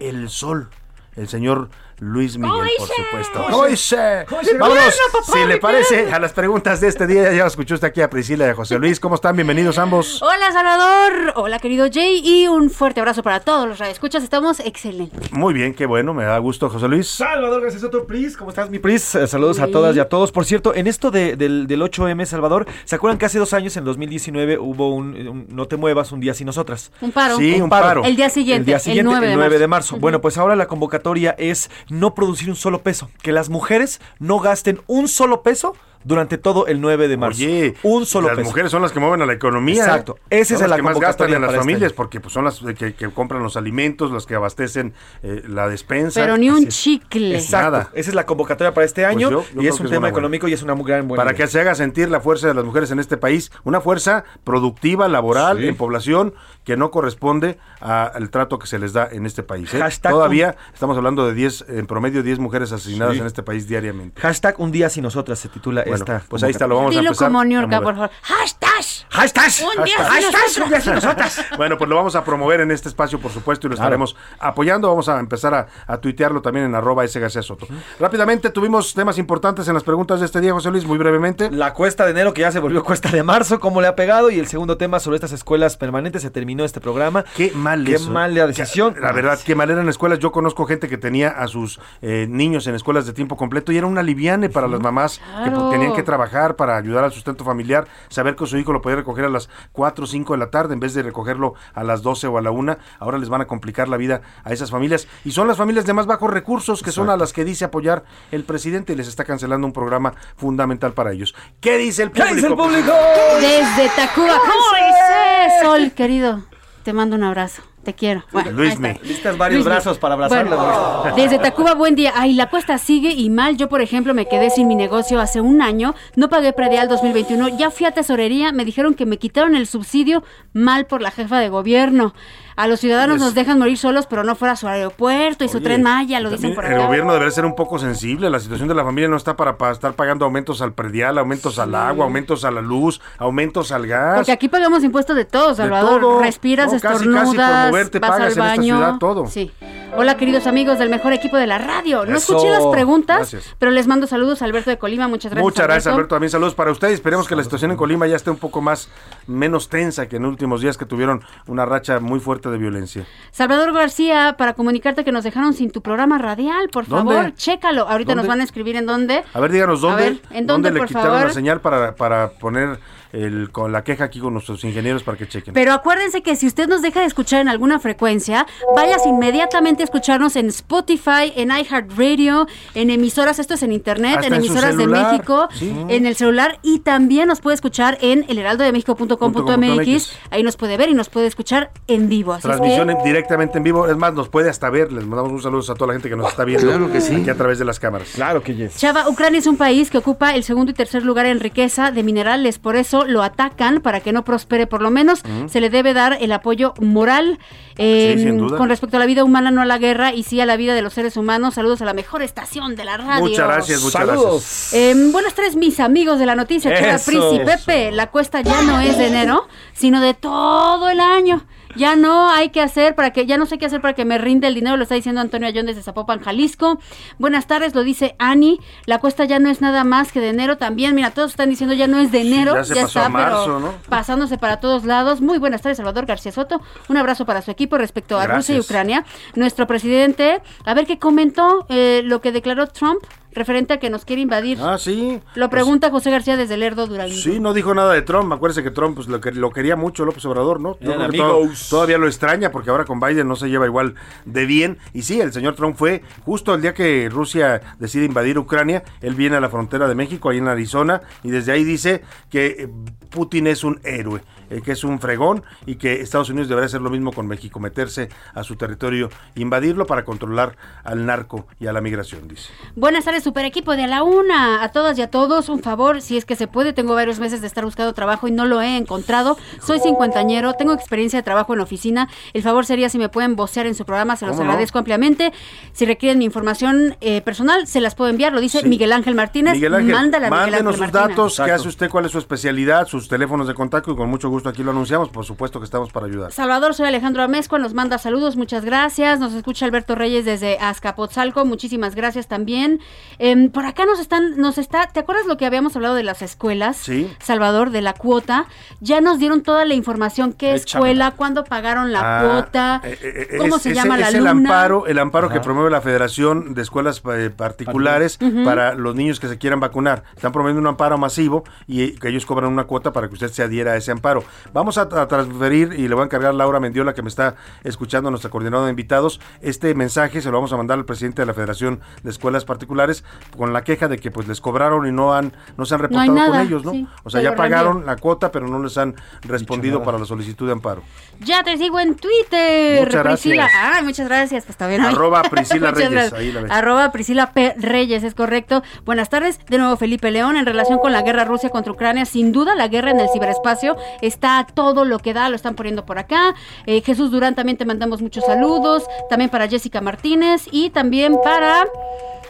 S6: el sol. El señor Luis Miguel, por supuesto. ¡Oise! Vámonos, si le parece, a las preguntas de este día. Ya escuchó usted aquí a Priscila y a José Luis. ¿Cómo están? Bienvenidos ambos.
S20: Hola Salvador, hola querido Jay y un fuerte abrazo para todos los radioescuchas. Estamos excelentes.
S6: Muy bien, qué bueno, me da gusto, José Luis.
S8: Salvador, gracias a tu Pris. ¿Cómo estás, mi Pris? Eh, saludos a todas y a todos. Por cierto, en esto de- del, del 8M, Salvador, ¿se acuerdan que hace dos años, en 2019, hubo un, un No te muevas un día sin nosotras?
S20: Un paro.
S8: Sí, un paro.
S20: El día siguiente,
S8: El día siguiente,
S20: el 9 de
S8: el 9 de
S20: marzo.
S8: marzo. Bueno, pues ahora la convocatoria es no producir un solo peso. Que las mujeres no gasten un solo peso durante todo el 9 de marzo.
S6: Oye,
S8: un solo
S6: las
S8: peso.
S6: mujeres son las que mueven a la economía.
S8: Exacto.
S6: ¿eh?
S8: Esa
S6: Son
S8: es la
S6: que más gastan en las
S8: este
S6: familias
S8: año.
S6: porque pues, son las que, que compran los alimentos, las que abastecen eh, la despensa.
S20: Pero ni un
S6: Así es.
S20: chicle.
S8: Exacto.
S6: Nada.
S8: Esa es la convocatoria para este año
S6: Pues yo- yo
S8: y es un
S6: es
S8: tema
S6: buena.
S8: económico y es una muy gran buena
S6: para
S8: idea.
S6: que se haga sentir la fuerza de las mujeres en este país, una fuerza productiva, laboral,
S8: Sí.
S6: en población, que no corresponde a- al trato que se les da en este país. ¿eh?
S8: Hashtag
S6: Todavía estamos hablando de 10, en promedio 10 mujeres asesinadas
S8: Sí.
S6: en este país diariamente.
S8: Hashtag un día sin nosotras se titula
S6: Bueno,
S8: esta.
S6: pues ahí está, lo vamos a
S20: Dilo
S6: empezar
S20: como
S6: a
S20: Niurka,
S6: mover.
S20: por favor. ¡Hashtag!
S8: ¡Hashtag!
S20: Un día
S6: Hashtag.
S20: sin
S8: Hashtag, un día sin
S20: nosotras. (laughs)
S6: Bueno, pues lo vamos a promover en este espacio, por supuesto, y lo
S8: Claro.
S6: estaremos apoyando. Vamos a empezar a, a tuitearlo también en arroba S. García Soto. Rápidamente, tuvimos temas importantes en las preguntas de este día, José Luis, muy brevemente.
S8: La cuesta de enero que ya se volvió cuesta de marzo, cómo le ha pegado. Y el segundo tema sobre estas escuelas permanentes se terminó este programa.
S6: Qué mal
S8: Qué
S6: eso.
S8: mal la decisión.
S6: La verdad, qué mal eran escuelas. Yo conozco gente que tenía a sus eh, niños en escuelas de tiempo completo y era una aliviane para las mamás que
S20: Claro.
S6: pues, tenían que trabajar para ayudar al sustento familiar, saber que su hijo lo podía recoger a las 4 o 5 de la tarde en vez de recogerlo a las 12 o a la 1. Ahora les van a complicar la vida a esas familias. Y son las familias de más bajos recursos que son a las que dice apoyar el presidente y les está cancelando un programa fundamental para ellos. ¿Qué dice el
S8: ¿Qué
S6: público?
S8: dice el público?
S20: Desde Tacuba. ¿Cómo dice? Sol, querido, te mando un abrazo. Te quiero. Bueno, está.
S8: Listas varios brazos para abrazarla.
S20: Bueno, desde Tacuba, buen día. Ay, la cuesta sigue y mal. Yo, por ejemplo, me quedé sin mi negocio hace un año. No pagué predial 2021. Ya fui a tesorería. Me dijeron que me quitaron el subsidio mal por la jefa de gobierno. A los ciudadanos
S6: Pues-
S20: nos dejan morir solos, pero no fuera su aeropuerto y su tren Maya, lo dicen por
S6: El
S20: acá.
S6: gobierno debería ser un poco sensible. La situación de la familia no está para, para estar pagando aumentos al predial, aumentos al agua, aumentos a la luz, aumentos al gas.
S20: Porque aquí pagamos impuestos de todo, Salvador.
S6: todo.
S20: Respiras,
S6: No, casi, casi
S20: estornudas,
S6: por moverte
S20: vas
S6: pagas
S20: al
S6: en esta
S20: baño.
S6: ciudad, todo.
S20: Sí. Hola, queridos amigos del mejor equipo de la radio. No
S6: Eso.
S20: escuché las preguntas,
S6: Gracias.
S20: pero les mando saludos a Alberto de Colima. Muchas gracias.
S6: Muchas gracias, Alberto. También saludos para ustedes. Esperemos que la situación en Colima ya esté un poco más, menos tensa que en últimos días que tuvieron una racha muy fuerte de violencia.
S20: Salvador García, para comunicarte que nos dejaron sin tu programa radial, por
S6: ¿Dónde?
S20: favor, chécalo. Ahorita
S6: ¿Dónde?
S20: nos van a escribir en dónde.
S6: A ver, díganos dónde,
S20: A ver, ¿en dónde,
S6: le
S20: por
S6: quitaron
S20: favor?
S6: la señal para, para poner el, con la queja aquí con nuestros ingenieros para que chequen.
S20: Pero acuérdense que si usted nos deja de escuchar en alguna frecuencia, vayas inmediatamente a escucharnos en Spotify, en iHeartRadio, en emisoras, esto es en internet,
S6: Hasta
S20: en emisoras de México,
S6: sí.
S20: en el celular y también nos puede escuchar en elheraldodemexico.com.mx.
S6: MX.
S20: Ahí nos puede ver y nos puede escuchar en vivo. Así es que-
S6: Transmisión en- directamente en vivo. Es más, nos puede hasta ver. Les mandamos un saludo a toda la gente que nos está viendo.
S14: Claro que sí.
S6: Aquí a través de las cámaras.
S8: Claro que yes.
S20: Chava, Ucrania es un país que ocupa el segundo y tercer lugar en riqueza de minerales, por eso lo atacan para que no prospere, por lo menos se le debe dar el apoyo moral eh,
S6: Sí, sin duda.
S20: con respecto a la vida humana, no a la guerra, y sí a la vida de los seres humanos. Saludos a la mejor estación de la radio.
S6: Muchas gracias, muchas
S8: Saludos.
S20: Eh, buenas tardes, mis amigos de la noticia.
S8: Eso.
S20: Prisi, Pepe, la cuesta ya no es de enero, sino de todo el año. Ya no hay que hacer para que, ya no sé qué hacer para que me rinde el dinero, lo está diciendo Antonio Ayón desde Zapopan, Jalisco. Buenas tardes, lo dice Ani. La cuesta ya no es nada más que de enero también. Mira, todos están diciendo ya no es de enero,
S6: ya se
S20: ya
S6: pasó
S20: está,
S6: a marzo,
S20: pero
S6: ¿no?
S20: pasándose para todos lados. Muy buenas tardes, Salvador García Soto. Un abrazo para su equipo respecto a Rusia y. Ucrania. Nuestro presidente, a ver qué comentó eh, lo que declaró Trump referente a que nos quiere invadir.
S6: Ah, sí.
S20: Lo pregunta José García desde Lerdo Durango.
S6: Sí, no dijo nada de Trump. Acuérdese que Trump pues, lo, que- lo quería mucho, López Obrador, ¿no? Yo
S8: Eran
S6: creo que todo-
S8: amigos.
S6: todavía lo extraña porque ahora con Biden no se lleva igual de bien. Y sí, el señor Trump fue justo el día que Rusia decide invadir Ucrania. Él viene a la frontera de México, ahí en Arizona, y desde ahí dice que eh, Putin es un héroe, eh, que es un fregón y que Estados Unidos debería hacer lo mismo con México, meterse a su territorio, invadirlo para controlar al narco y a la migración, dice.
S20: Buenas tardes, super equipo de a la una. A todas y a todos, un favor, si es que se puede. Tengo varios meses de estar buscando trabajo y no lo he encontrado. Soy cincuentañero, tengo experiencia de trabajo en oficina. El favor sería si me pueden vocear en su programa, se los agradezco ampliamente. Si requieren mi información eh, personal, se las puedo enviar. Lo dice
S6: Sí.
S20: Miguel Ángel Martínez.
S6: Miguel Ángel,
S20: Mándala Miguel Ángel
S6: sus
S20: Martínez.
S6: datos, qué
S8: Exacto.
S6: hace usted, cuál es su especialidad, sus teléfonos de contacto y con mucho gusto aquí lo anunciamos. Por supuesto que estamos para ayudar.
S20: Salvador, soy Alejandro Amezcua, nos manda saludos, muchas gracias. Nos escucha Alberto Reyes desde Azcapotzalco, muchísimas gracias también. Em, por acá nos están, nos está, ¿te acuerdas lo que habíamos hablado de las escuelas?
S6: Sí.
S20: Salvador, de la cuota. Ya nos dieron toda la información, qué escuela, cuándo pagaron la
S6: Ah,
S20: cuota,
S6: eh, eh,
S20: cómo
S6: es-
S20: se
S6: ese
S20: llama la
S6: es el amparo, el amparo que promueve la Federación de Escuelas eh, Particulares para los niños que se quieran vacunar. Están promoviendo un amparo masivo y eh, que ellos cobran una cuota para que usted se adhiera a ese amparo. Vamos a, a transferir y le voy a encargar a Laura Mendiola que me está escuchando, nuestra coordinadora de invitados. Este mensaje se lo vamos a mandar al presidente de la Federación de Escuelas Particulares con la queja de que pues les cobraron y no han no se han
S20: No
S6: reportado con ellos, ¿no?
S20: sí,
S6: o sea, ya pagaron la cuota, pero no les han respondido para la solicitud de amparo.
S20: Ya te sigo en Twitter,
S6: Muchas
S20: Priscila.
S6: gracias.
S20: Ah, muchas gracias. Pues está bien. ahí.
S6: Arroba (laughs) Priscila Reyes,
S20: gracias.
S6: ahí la ves.
S20: Arroba Priscila P. Reyes, es correcto. Buenas tardes. De nuevo, Felipe León. En relación con la guerra Rusia contra Ucrania, sin duda la guerra en el ciberespacio es está todo lo que da, lo están poniendo por acá. Eh, Jesús Durán también te mandamos muchos saludos, también para Jessica Martínez y también para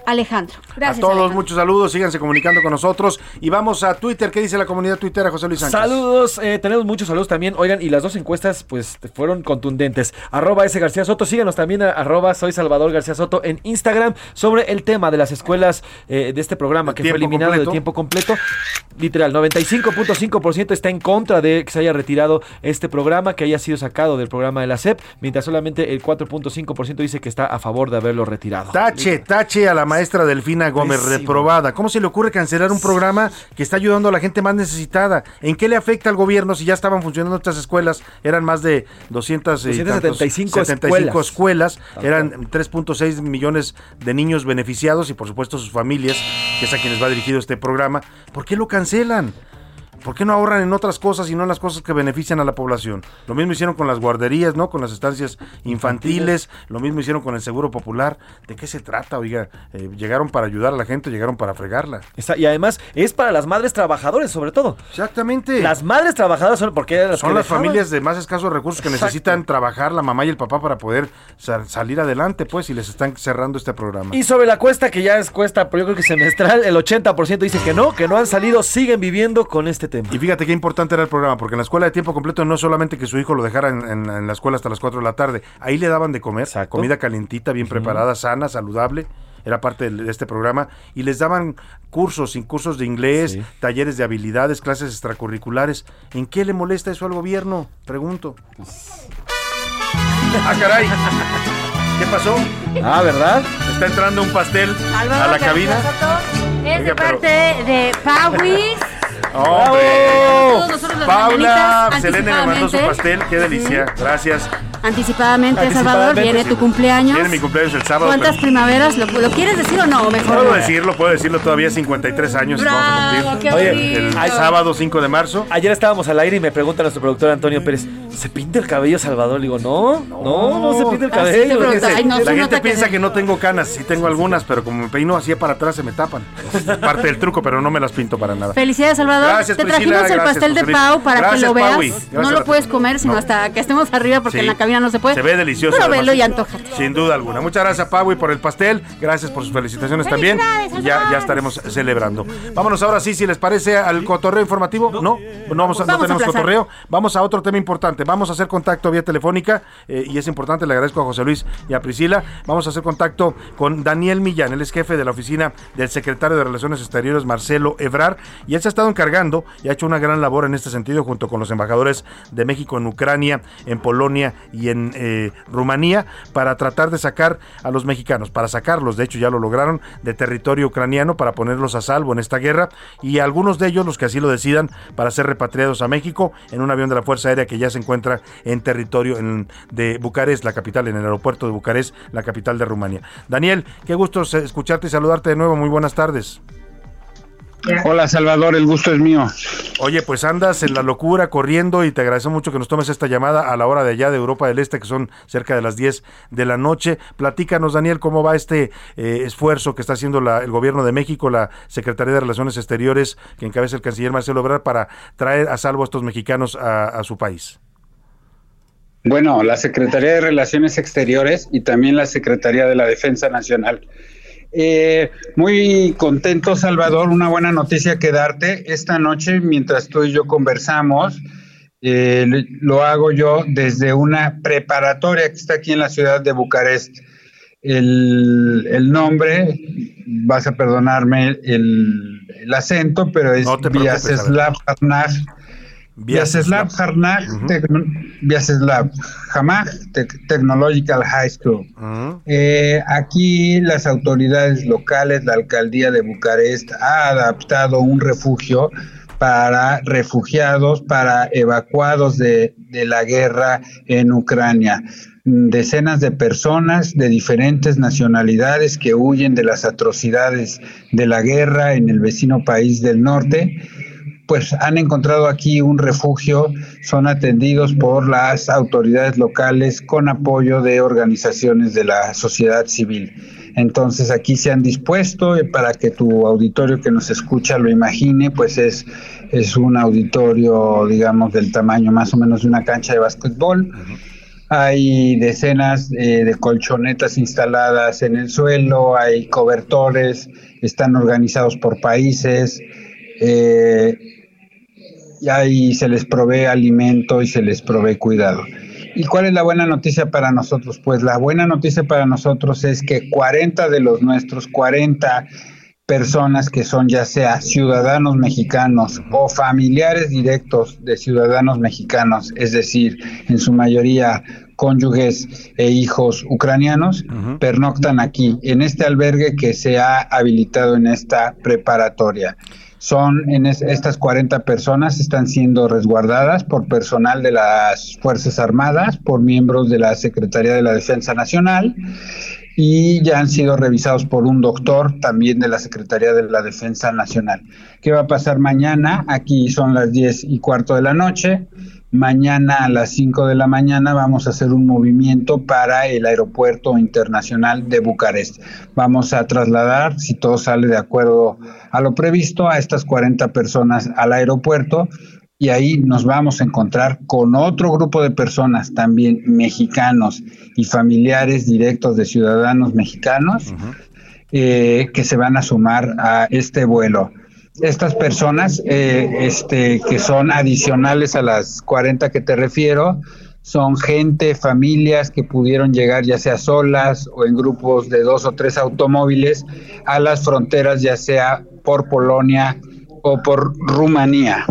S20: Alejandro. Gracias.
S6: a todos,
S20: Alejandro.
S6: muchos saludos, síganse comunicando con nosotros. Y vamos a Twitter, ¿qué dice la comunidad tuitera, José Luis Sánchez?
S8: Saludos, eh, tenemos muchos saludos también. Oigan, y las dos encuestas pues fueron contundentes. Arroba S García Soto, síganos también a arroba soy Salvador García Soto en Instagram sobre el tema de las escuelas eh, de este programa que fue eliminado
S6: completo.
S8: de tiempo completo. Literal, 95.5% está en contra de que se haya retirado este programa, que haya sido sacado del programa de la SEP, mientras solamente el 4.5% dice que está a favor de haberlo retirado.
S6: Tache, tache a la maestra Delfina Gómez,
S8: Pésimo.
S6: reprobada. ¿Cómo se le ocurre cancelar un programa que está ayudando a la gente más necesitada? ¿En qué le afecta al gobierno si ya estaban funcionando estas escuelas? Eran más de 200 y tantos-
S8: 275
S6: 75 escuelas,
S8: escuelas.
S6: eran 3.6 millones de niños beneficiados y por supuesto sus familias, que es a quienes va dirigido este programa. ¿Por qué lo cancelan? ¿Por qué no ahorran en otras cosas y no en las cosas que benefician a la población? Lo mismo hicieron con las guarderías, ¿no? Con las estancias infantiles, lo mismo hicieron con el Seguro Popular. ¿De qué se trata, oiga? Eh, ¿Llegaron para ayudar a la gente llegaron para fregarla?
S8: Está- y además es para las madres trabajadoras, sobre todo.
S6: Exactamente.
S8: Las madres trabajadoras son porque las
S6: Son las
S8: dejaban.
S6: familias de más escasos recursos que
S8: Exacto.
S6: necesitan trabajar la mamá y el papá para poder sa- salir adelante, pues, y les están cerrando este programa.
S8: Y sobre la cuesta, que ya es cuesta, pero yo creo que semestral, el 80% dice que no, que no han salido, siguen viviendo con este tema.
S6: Y fíjate qué importante era el programa, porque en la escuela de tiempo completo no es solamente que su hijo lo dejara en, en- en la escuela hasta las 4 de la tarde, ahí le daban de comer, comida calientita, bien preparada, sana, saludable, era parte de este programa, y les daban cursos, sin cursos de inglés, talleres de habilidades, clases extracurriculares. ¿En qué le molesta eso al gobierno? Pregunto. Ah, caray. ¿Qué pasó?
S8: Ah, ¿verdad?
S6: Está entrando un pastel
S20: Álvaro
S6: a la cabina.
S20: Es de
S6: pero-
S20: parte de Pauis.
S6: ¡Hombre! Paula Selene me mandó su pastel, qué delicia. Gracias.
S20: Anticipadamente, Salvador, viene
S6: sí.
S20: tu cumpleaños.
S6: Viene mi cumpleaños el sábado.
S20: ¿Cuántas
S6: pero-
S20: primaveras? ¿Lo, lo quieres decir o no? Mejor
S6: Puedo
S20: no.
S6: decirlo, puedo decirlo todavía 53 años
S20: Bravo,
S6: vamos a cumplir.
S20: qué
S6: el sábado 5 de marzo.
S8: Ayer estábamos al aire y me pregunta nuestro productor Antonio Pérez, ¿se pinta el cabello Salvador? Le digo, no, no, no, se pinta el
S20: Ah, sí,
S8: cabello.
S20: ay, no,
S6: la gente
S20: que
S6: piensa que no tengo canas, sí tengo algunas, pero como me peino así para atrás se me tapan. Es (laughs) parte del truco, pero no me las pinto para nada.
S20: Felicidades, Salvador.
S6: Gracias,
S20: Te
S6: Priscila,
S20: trajimos el
S6: gracias,
S20: pastel de. Pau para
S6: Gracias,
S20: que lo veas. No
S6: a
S20: lo puedes comer, sino
S6: No.
S20: hasta que estemos arriba, porque
S6: Sí.
S20: en la cabina no se puede.
S6: Se ve delicioso.
S20: Pruébelo
S6: además.
S20: y antoja.
S6: Sin duda alguna. Muchas gracias, Pau, y por el pastel. Gracias por sus felicitaciones también. Y ya, ya estaremos celebrando. Vámonos ahora sí, si les parece, al cotorreo informativo. No, no, vamos a- no
S20: Vamos a
S6: tenemos
S20: aplazar.
S6: cotorreo. Vamos a otro tema importante. Vamos a hacer contacto vía telefónica, eh, y es importante, le agradezco a José Luis y a Priscila. Vamos a hacer contacto con Daniel Millán, él es jefe de la oficina del secretario de Relaciones Exteriores, Marcelo Ebrar, y él se ha estado encargando y ha hecho una gran labor en este sentido junto con los embajadores de México en Ucrania, en Polonia y en eh, Rumanía para tratar de sacar a los mexicanos, para sacarlos, de hecho ya lo lograron, de territorio ucraniano para ponerlos a salvo en esta guerra y algunos de ellos, los que así lo decidan, para ser repatriados a México en un avión de la Fuerza Aérea que ya se encuentra en territorio en- de Bucarest, la capital, en el aeropuerto de Bucarest, la capital de Rumania. Daniel, qué gusto eh, escucharte y saludarte de nuevo, muy buenas tardes.
S21: Hola Salvador, el gusto es mío.
S6: Oye, pues andas en la locura corriendo y te agradezco mucho que nos tomes esta llamada a la hora de allá de Europa del Este, que son cerca de las 10 de la noche. Platícanos, Daniel, cómo va este eh, esfuerzo que está haciendo la- el gobierno de México, la Secretaría de Relaciones Exteriores, que encabeza el canciller Marcelo Ebrard, para traer a salvo a estos mexicanos a, a su país.
S21: Bueno, la Secretaría de Relaciones Exteriores y también la Secretaría de la Defensa Nacional. Eh, muy contento, Salvador. Una buena noticia que darte. Esta noche, mientras tú y yo conversamos, eh, lo hago yo desde una preparatoria que está aquí en la ciudad de Bucarest. El, el nombre, vas a perdonarme el, el acento, pero es
S6: No ver.
S21: Vyacheslav Harnag. Vyacheslav Hamag Tec- Technological High School. Eh, aquí las autoridades locales, la alcaldía de Bucarest ha adaptado un refugio para refugiados, para evacuados de, de la guerra en Ucrania. Decenas de personas de diferentes nacionalidades que huyen de las atrocidades de la guerra en el vecino país del norte pues han encontrado aquí un refugio, son atendidos por las autoridades locales con apoyo de organizaciones de la sociedad civil. Entonces aquí se han dispuesto eh, para que tu auditorio que nos escucha lo imagine, pues es, es un auditorio, digamos, del tamaño más o menos de una cancha de básquetbol. Hay decenas eh, de colchonetas instaladas en el suelo, hay cobertores, están organizados por países, eh, y ahí se les provee alimento y se les provee cuidado. ¿Y cuál es la buena noticia para nosotros? Pues la buena noticia para nosotros es que 40 de los nuestros, 40 personas que son ya sea ciudadanos mexicanos o familiares directos de ciudadanos mexicanos, es decir, en su mayoría cónyuges e hijos ucranianos, pernoctan aquí, en este albergue que se ha habilitado en esta preparatoria. Son en estas 40 personas están siendo resguardadas por personal de las Fuerzas Armadas, por miembros de la Secretaría de la Defensa Nacional y ya han sido revisados por un doctor también de la Secretaría de la Defensa Nacional. ¿Qué va a pasar mañana? Aquí son las 10 y cuarto de la noche. Mañana a las 5 de la mañana vamos a hacer un movimiento para el aeropuerto internacional de Bucarest. Vamos a trasladar, si todo sale de acuerdo a lo previsto, a estas 40 personas al aeropuerto y ahí nos vamos a encontrar con otro grupo de personas también mexicanos y familiares directos de ciudadanos mexicanos eh, que se van a sumar a este vuelo estas personas eh, este, que son adicionales a las 40 que te refiero, son gente, familias que pudieron llegar ya sea solas o en grupos de dos o tres automóviles a las fronteras, ya sea por Polonia o por Rumanía.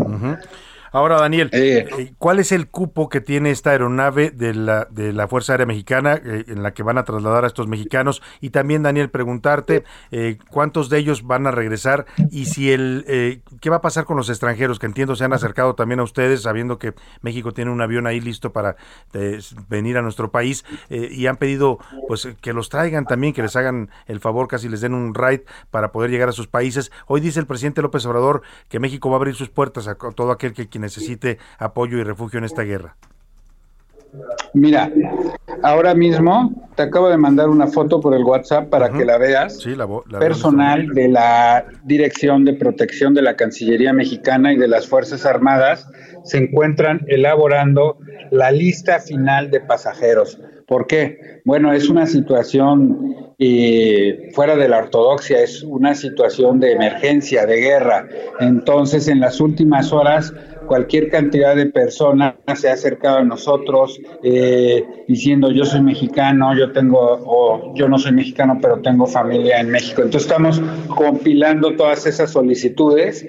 S6: Ahora, Daniel, eh. Eh, ¿cuál es el cupo que tiene esta aeronave de la, de la Fuerza Aérea Mexicana eh, en la que van a trasladar a estos mexicanos? Y también, Daniel, preguntarte cuántos de ellos van a regresar y si el qué va a pasar con los extranjeros que entiendo se han acercado también a ustedes, sabiendo que México tiene un avión ahí listo para venir a nuestro país y han pedido pues que los traigan también, que les hagan el favor, casi les den un ride para poder llegar a sus países. Hoy dice el presidente López Obrador que México va a abrir sus puertas a todo aquel que necesite apoyo y refugio en esta guerra?
S21: Mira, ahora mismo te acabo de mandar una foto por el WhatsApp para que la veas.
S6: Sí, la,
S21: personal de la Dirección de Protección de la Cancillería Mexicana y de las Fuerzas Armadas se encuentran elaborando la lista final de pasajeros. ¿Por qué? Bueno, es una situación eh, fuera de la ortodoxia, es una situación de emergencia, de guerra. Entonces, en las últimas horas cualquier cantidad de personas se ha acercado a nosotros eh, diciendo yo soy mexicano, yo tengo, o yo no soy mexicano, pero tengo familia en México. Entonces estamos compilando todas esas solicitudes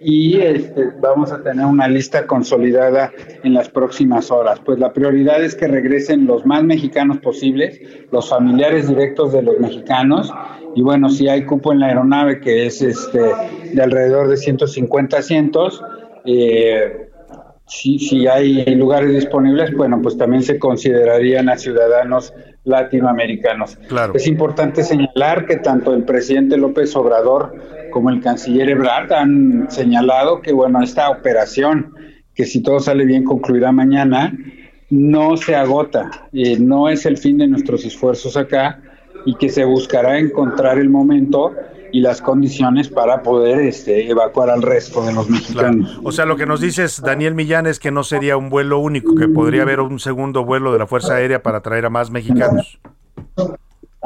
S21: y este, vamos a tener una lista consolidada en las próximas horas. Pues la prioridad es que regresen los más mexicanos posibles, los familiares directos de los mexicanos. Y bueno, si hay cupo en la aeronave que es este, de alrededor de 150 asientos, eh, si, si hay lugares disponibles, bueno, pues también se considerarían a ciudadanos latinoamericanos.
S6: Claro.
S21: Es importante señalar que tanto el presidente López Obrador como el canciller Ebrard han señalado que, bueno, esta operación, que si todo sale bien concluirá mañana, no se agota, eh, no es el fin de nuestros esfuerzos acá y que se buscará encontrar el momento y las condiciones para poder este, evacuar al resto de los mexicanos.
S6: O sea, lo que nos dices, Daniel Millán, es que no sería un vuelo único, que podría haber un segundo vuelo de la Fuerza Aérea para traer a más mexicanos.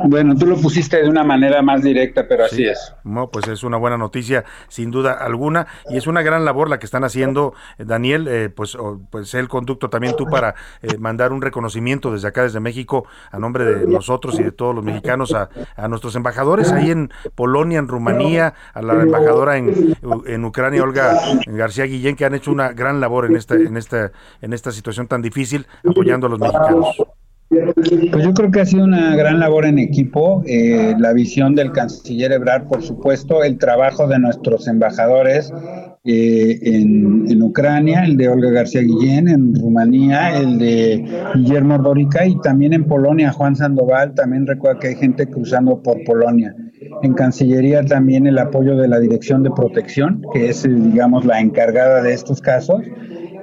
S21: Bueno, tú lo pusiste de una manera más directa, pero así es.
S6: No, pues es una buena noticia, sin duda alguna, y es una gran labor la que están haciendo, eh, Daniel, eh, pues, pues el conducto también tú para eh, mandar un reconocimiento desde acá, desde México, a nombre de nosotros y de todos los mexicanos, a, nuestros embajadores ahí en Polonia, en Rumanía, a la embajadora en, en Ucrania, Olga García Guillén, que han hecho una gran labor en esta, en esta, en esta situación tan difícil, apoyando a los mexicanos.
S21: Pues yo creo que ha sido una gran labor en equipo, eh, la visión del canciller Ebrard, por supuesto, el trabajo de nuestros embajadores eh, en, Ucrania, el de Olga García Guillén, en Rumanía, el de Guillermo Dorica y también en Polonia, Juan Sandoval, también recuerda que hay gente cruzando por Polonia. En Cancillería también el apoyo de la Dirección de Protección, que es, digamos, la encargada de estos casos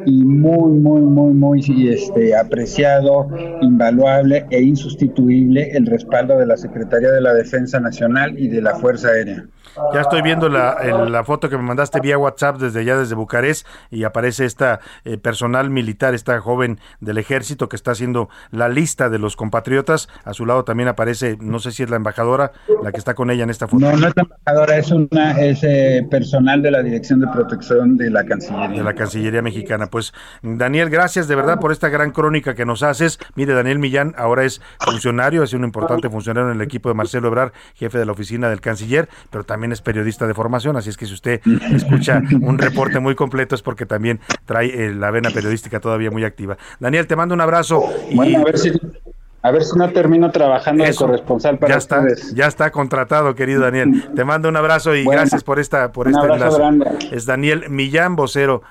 S21: y muy, muy, muy, muy este, apreciado, invaluable e insustituible el respaldo de la Secretaría de la Defensa Nacional y de la Fuerza Aérea.
S6: Ya estoy viendo la, la, foto que me mandaste vía WhatsApp desde allá, desde Bucarest, y aparece esta eh, personal militar, esta joven del ejército que está haciendo la lista de los compatriotas. A su lado también aparece, no sé si es la embajadora, la que está con ella en esta foto.
S21: No, no es la embajadora, es, una, es eh, personal de la Dirección de Protección de la Cancillería.
S6: De la Cancillería Mexicana. Pues, Daniel, gracias de verdad por esta gran crónica que nos haces. Mire, Daniel Millán ahora es funcionario, es un importante funcionario en el equipo de Marcelo Ebrar, jefe de la oficina del canciller, pero también es periodista de formación, así es que si usted (laughs) escucha un reporte muy completo es porque también trae eh, la vena periodística todavía muy activa. Daniel, te mando un abrazo.
S21: Bueno, a ver si a ver si no termino trabajando de corresponsal para
S6: ya está, Ya está contratado, querido Daniel. (laughs) Te mando un abrazo y gracias por esta por este enlace. Es Daniel Millán, vocero,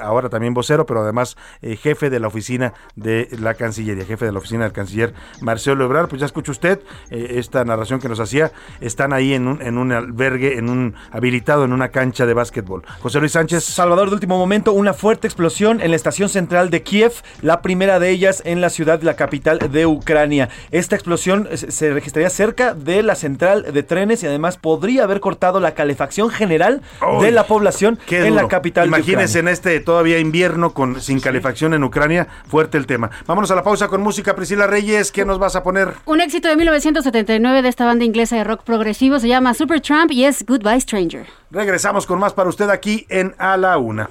S6: ahora también vocero, pero además eh, jefe de la oficina de la Cancillería, jefe de la oficina del canciller Marcelo Ebrard. Pues ya escucha usted eh, esta narración que nos hacía. Están ahí en un, en un albergue, en un habilitado en una cancha de básquetbol. José Luis Sánchez.
S8: Salvador, de último momento, una fuerte explosión en la estación central de Kiev, la primera de ellas en la ciudad, la capital de Ucrania. Esta explosión se registraría cerca de la central de trenes y además podría haber cortado la calefacción general de la población en la capital.
S6: Imagínense en este todavía invierno con sin calefacción en Ucrania, fuerte el tema. Vámonos a la pausa con música. Priscila Reyes, ¿qué nos vas a poner?
S20: Un éxito de 1979 de esta banda inglesa de rock progresivo se llama Super Trump y es Goodbye Stranger.
S6: Regresamos con más para usted aquí en A la Una.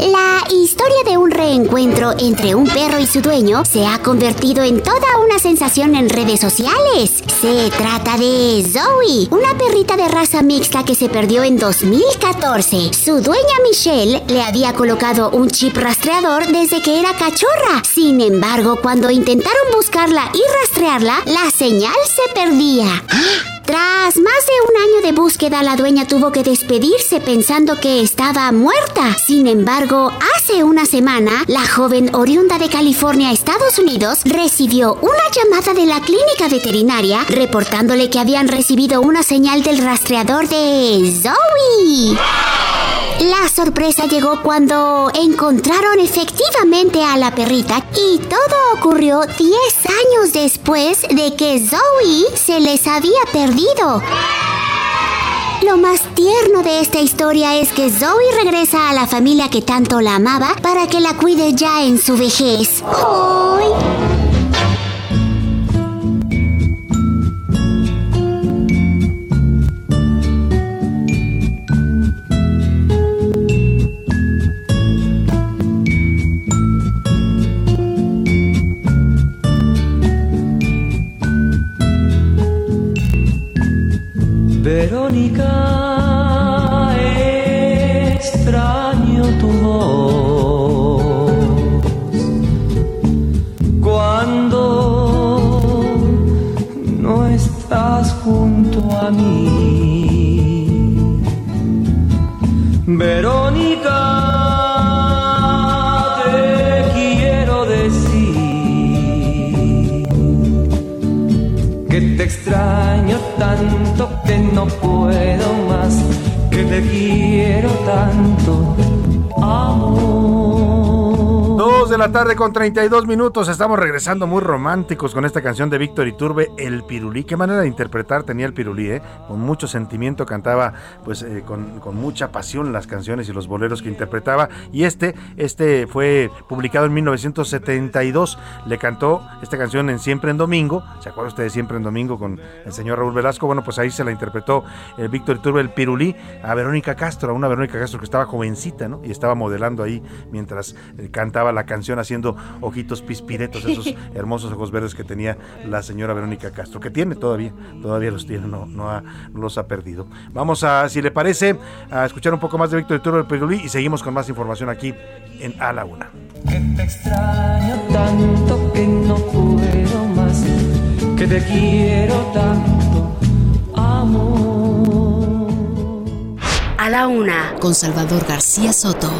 S22: La historia de un reencuentro entre un perro y su dueño se ha convertido en toda una sensación en redes sociales. Se trata de Zoe, una perrita de raza mixta que se perdió en 2014. Su dueña Michelle le había colocado un chip rastreador desde que era cachorra. Sin embargo, cuando intentaron buscarla y rastrearla, la señal se perdía. (gasps) Tras más de un año de búsqueda, la dueña tuvo que despedirse pensando que estaba muerta. Sin embargo, hace una semana, la joven oriunda de California, Estados Unidos, recibió una llamada de la clínica veterinaria reportándole que habían recibido una señal del rastreador de Zoe. La sorpresa llegó cuando encontraron efectivamente a la perrita y todo ocurrió 10 años después de que Zoe se les había perdido. Lo más tierno de esta historia es que Zoe regresa a la familia que tanto la amaba para que la cuide ya en su vejez.
S23: Verónica, que
S6: la tarde con 32 minutos. Estamos regresando muy románticos con esta canción de Víctor Iturbe, El Pirulí. Qué manera de interpretar tenía el Pirulí, ¿eh? Con mucho sentimiento cantaba, pues eh, con, mucha pasión las canciones y los boleros que interpretaba. Y este, este fue publicado en 1972. Le cantó esta canción en Siempre en Domingo. ¿Se acuerda usted de Siempre en Domingo con el señor Raúl Velasco? Bueno, pues ahí se la interpretó eh, Víctor Iturbe, El Pirulí, a Verónica Castro, a una Verónica Castro que estaba jovencita, ¿no? Y estaba modelando ahí mientras eh, cantaba la canción haciendo ojitos pispiretos, esos hermosos ojos verdes que tenía la señora Verónica Castro, que tiene todavía, todavía los tiene, no, no, los ha perdido. Vamos a, si le parece, a escuchar un poco más de Víctor Toro del Perulí y seguimos con más información aquí en A la Una.
S23: Que te extraño tanto que no puedo más, que te quiero tanto, amor.
S7: A la Una, con Salvador García Soto.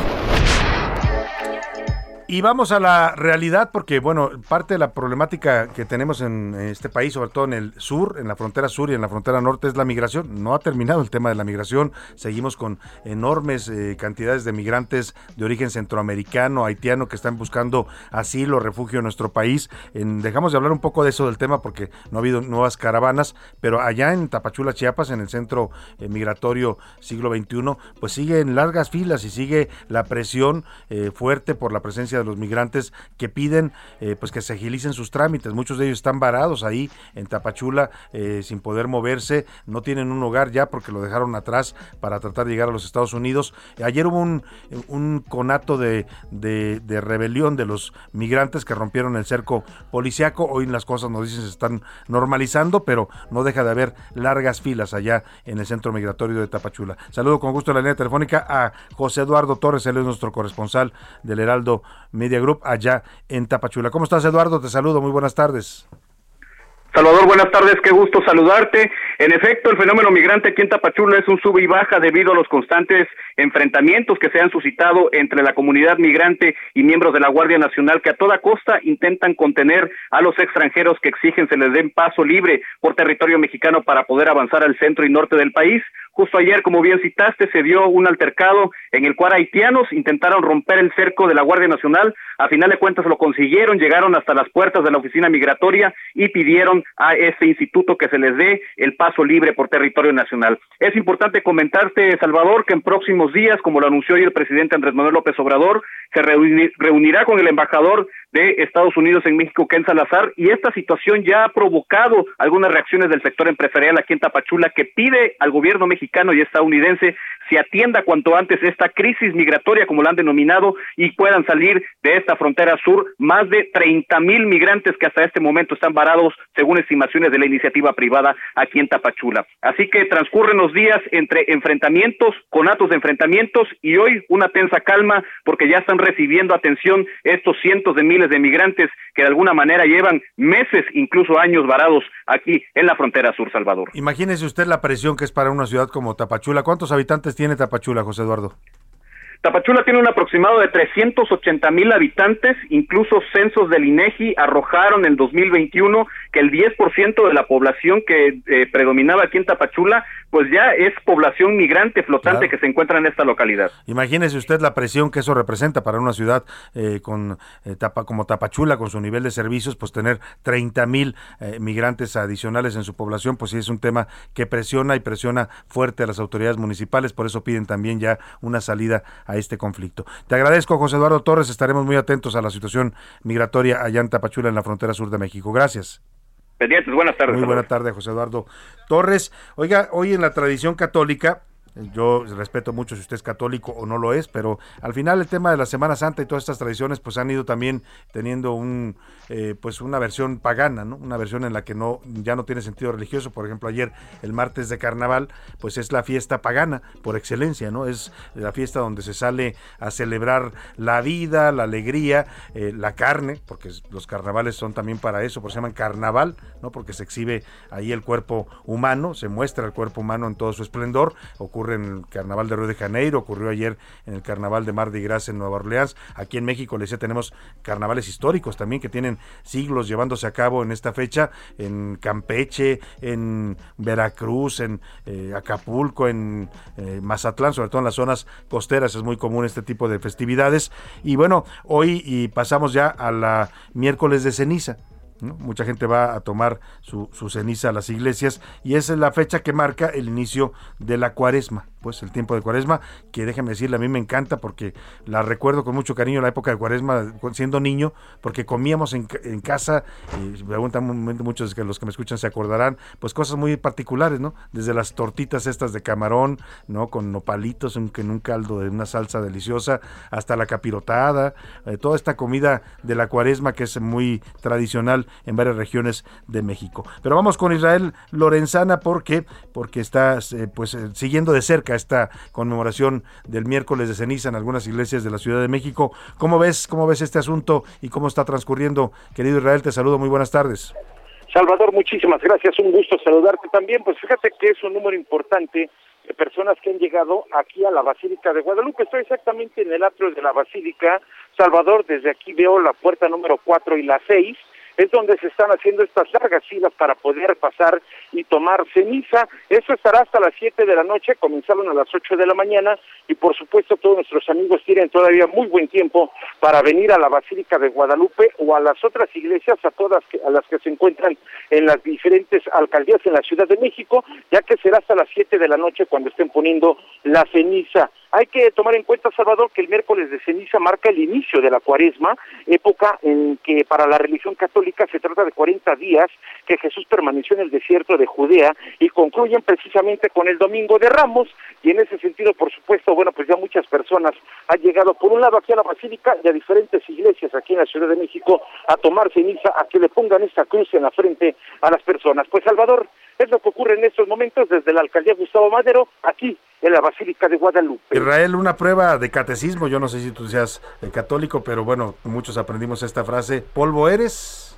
S6: Y vamos a la realidad porque, bueno, parte de la problemática que tenemos en este país, sobre todo en el sur, en la frontera sur y en la frontera norte, es la migración. No ha terminado el tema de la migración. Seguimos con enormes eh, cantidades de migrantes de origen centroamericano, haitiano, que están buscando asilo, refugio en nuestro país. dejamos de hablar un poco de eso del tema porque no ha habido nuevas caravanas, pero allá en Tapachula, Chiapas, en el centro eh, migratorio siglo XXI, pues siguen largas filas y sigue la presión eh, fuerte por la presencia de los migrantes que piden eh, pues que se agilicen sus trámites. Muchos de ellos están varados ahí en Tapachula eh, sin poder moverse, no tienen un hogar ya porque lo dejaron atrás para tratar de llegar a los Estados Unidos. Ayer hubo un, un conato de, de, rebelión de los migrantes que rompieron el cerco policiaco. Hoy las cosas nos dicen se están normalizando, pero no deja de haber largas filas allá en el centro migratorio de Tapachula. Saludo con gusto en la línea telefónica a José Eduardo Torres, él es nuestro corresponsal del Heraldo Media Group allá en Tapachula. ¿Cómo estás, Eduardo? Te saludo, muy buenas tardes.
S24: Salvador, buenas tardes, qué gusto saludarte. En efecto, el fenómeno migrante aquí en Tapachula es un sube y baja debido a los constantes enfrentamientos que se han suscitado entre la comunidad migrante y miembros de la Guardia Nacional que a toda costa intentan contener a los extranjeros que exigen se les den paso libre por territorio mexicano para poder avanzar al centro y norte del país. Justo ayer, como bien citaste, se dio un altercado en el cual haitianos intentaron romper el cerco de la Guardia Nacional. A final de cuentas lo consiguieron, llegaron hasta las puertas de la oficina migratoria y pidieron a ese instituto que se les dé el paso libre por territorio nacional. Es importante comentarte, Salvador, que en próximos días, como lo anunció hoy el presidente Andrés Manuel López Obrador, se reunirá con el embajador de Estados Unidos en México, Ken Salazar, y esta situación ya ha provocado algunas reacciones del sector empresarial aquí en Tapachula que pide al gobierno mexicano y estadounidense se atienda cuanto antes esta crisis migratoria, como la han denominado, y puedan salir de esta frontera sur más de 30 mil migrantes que hasta este momento están varados, según estimaciones de la iniciativa privada aquí en Tapachula. Así que transcurren los días entre enfrentamientos, conatos de enfrentamientos, y hoy una tensa calma, porque ya están recibiendo atención estos cientos de miles de migrantes que de alguna manera llevan meses, incluso años varados aquí en la frontera sur, Salvador.
S6: Imagínese usted la presión que es para una ciudad como Tapachula. ¿Cuántos habitantes tiene Tapachula, José Eduardo?
S24: Tapachula tiene un aproximado de 380 mil habitantes, incluso censos del INEGI arrojaron en 2021 que el 10% de la población que eh, predominaba aquí en Tapachula, pues ya es población migrante flotante que se encuentra en esta localidad.
S6: Imagínese usted la presión que eso representa para una ciudad eh, con eh, tapa, como Tapachula, con su nivel de servicios, pues tener 30 mil migrantes adicionales en su población, pues sí es un tema que presiona y presiona fuerte a las autoridades municipales, por eso piden también ya una salida a este conflicto. Te agradezco, José Eduardo Torres. Estaremos muy atentos a la situación migratoria allá en Tapachula, en la frontera sur de México. Gracias.
S24: Pendientes, buenas tardes.
S6: Muy buena tarde, José Eduardo Torres. Oiga, hoy en la tradición católica, yo respeto mucho si usted es católico o no lo es, pero al final el tema de la Semana Santa y todas estas tradiciones pues han ido también teniendo un eh, pues una versión pagana, ¿no? Una versión en la que no ya no tiene sentido religioso. Por ejemplo, ayer el martes de Carnaval pues es la fiesta pagana por excelencia, ¿no? Es la fiesta donde se sale a celebrar la vida, la alegría, eh, la carne, porque los carnavales son también para eso, por se llaman carnaval, ¿no? Porque se exhibe ahí el cuerpo humano, se muestra el cuerpo humano en todo su esplendor, ocurre ocurre en el Carnaval de Río de Janeiro, ocurrió ayer en el Carnaval de Mardi Gras en Nueva Orleans. Aquí en México, le decía, tenemos carnavales históricos también que tienen siglos llevándose a cabo en esta fecha, en Campeche, en Veracruz, en eh, Acapulco, en eh, Mazatlán, sobre todo en las zonas costeras es muy común este tipo de festividades. Y bueno, hoy y pasamos ya a la miércoles de ceniza. Mucha gente va a tomar su, su ceniza a las iglesias y esa es la fecha que marca el inicio de la cuaresma pues el tiempo de cuaresma, que déjeme decirle, a mí me encanta porque la recuerdo con mucho cariño la época de cuaresma siendo niño, porque comíamos en, en casa, y preguntan muchos de los que me escuchan se acordarán, pues cosas muy particulares, ¿no? Desde las tortitas estas de camarón, ¿no? Con nopalitos en, en un caldo de una salsa deliciosa, hasta la capirotada, eh, toda esta comida de la cuaresma que es muy tradicional en varias regiones de México. Pero vamos con Israel Lorenzana porque, porque está eh, pues eh, siguiendo de cerca esta conmemoración del miércoles de ceniza en algunas iglesias de la Ciudad de México. ¿Cómo ves, cómo ves este asunto y cómo está transcurriendo? Querido Israel, te saludo, muy buenas tardes.
S25: Salvador, muchísimas gracias, un gusto saludarte también. Pues fíjate que es un número importante de personas que han llegado aquí a la Basílica de Guadalupe. Estoy exactamente en el atrio de la Basílica. Salvador, desde aquí veo la puerta número 4 y la 6 es donde se están haciendo estas largas filas para poder pasar y tomar ceniza. Eso estará hasta las 7 de la noche, comenzaron a las 8 de la mañana y por supuesto todos nuestros amigos tienen todavía muy buen tiempo para venir a la Basílica de Guadalupe o a las otras iglesias, a todas que, a las que se encuentran en las diferentes alcaldías en la Ciudad de México, ya que será hasta las 7 de la noche cuando estén poniendo la ceniza. Hay que tomar en cuenta, Salvador, que el miércoles de ceniza marca el inicio de la cuaresma, época en que para la religión católica se trata de 40 días que Jesús permaneció en el desierto de Judea y concluyen precisamente con el Domingo de Ramos. Y en ese sentido, por supuesto, bueno, pues ya muchas personas han llegado, por un lado, aquí a la Basílica y a diferentes iglesias aquí en la Ciudad de México a tomar ceniza, a que le pongan esta cruz en la frente a las personas. Pues, Salvador, es lo que ocurre en estos momentos desde la alcaldía Gustavo Madero, aquí en la Basílica de Guadalupe.
S6: Israel, una prueba de catecismo, yo no sé si tú seas eh, católico, pero bueno, muchos aprendimos esta frase, polvo eres.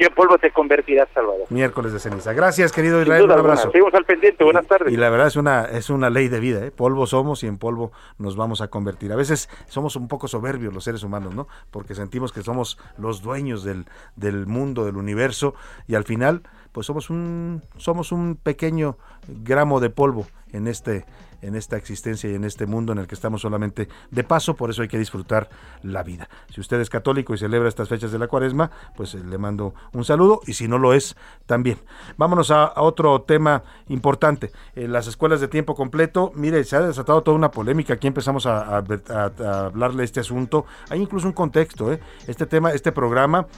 S25: Y en polvo te convertirás, Salvador.
S6: Miércoles de ceniza. Gracias, querido Israel, un
S25: duda
S6: abrazo.
S25: Seguimos al pendiente, buenas tardes.
S6: Y la verdad es una, es una ley de vida, ¿eh? polvo somos y en polvo nos vamos a convertir. A veces somos un poco soberbios los seres humanos, ¿no? Porque sentimos que somos los dueños del, del mundo, del universo, y al final, pues somos un, somos un pequeño gramo de polvo en este, en esta existencia y en este mundo en el que estamos solamente de paso, por eso hay que disfrutar la vida. Si usted es católico y celebra estas fechas de la cuaresma, pues eh, le mando un saludo y si no lo es, también. Vámonos a, otro tema importante, en las escuelas de tiempo completo, mire, se ha desatado toda una polémica, aquí empezamos a hablarle de este asunto, hay incluso un contexto, ¿eh? este tema, este programa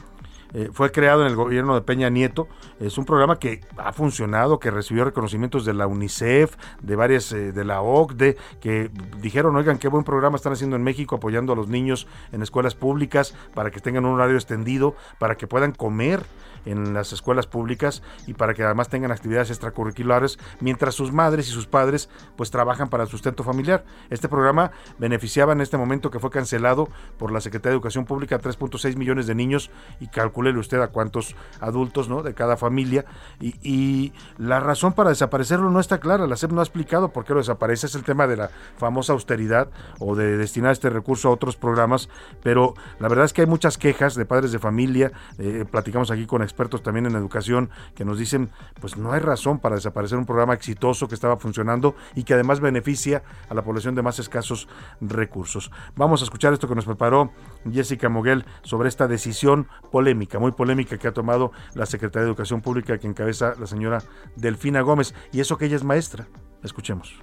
S6: eh, fue creado en el gobierno de Peña Nieto. Es un programa que ha funcionado, que recibió reconocimientos de la UNICEF, de varias, eh, de la OCDE, que dijeron, oigan, qué buen programa están haciendo en México apoyando a los niños en escuelas públicas para que tengan un horario extendido, para que puedan comer en las escuelas públicas y para que además tengan actividades extracurriculares mientras sus madres y sus padres pues trabajan para el sustento familiar. Este programa beneficiaba en este momento que fue cancelado por la Secretaría de Educación Pública a 3.6 millones de niños y calcúlele usted a cuántos adultos ¿no? de cada familia y, y la razón para desaparecerlo no está clara, la SEP no ha explicado por qué lo desaparece, es el tema de la famosa austeridad o de destinar este recurso a otros programas, pero la verdad es que hay muchas quejas de padres de familia, eh, platicamos aquí con expertos también en educación que nos dicen, pues no hay razón para desaparecer un programa exitoso que estaba funcionando y que además beneficia a la población de más escasos recursos. Vamos a escuchar esto que nos preparó Jessica Moguel sobre esta decisión polémica, muy polémica que ha tomado la Secretaría de Educación Pública que encabeza la señora Delfina Gómez y eso que ella es maestra. Escuchemos.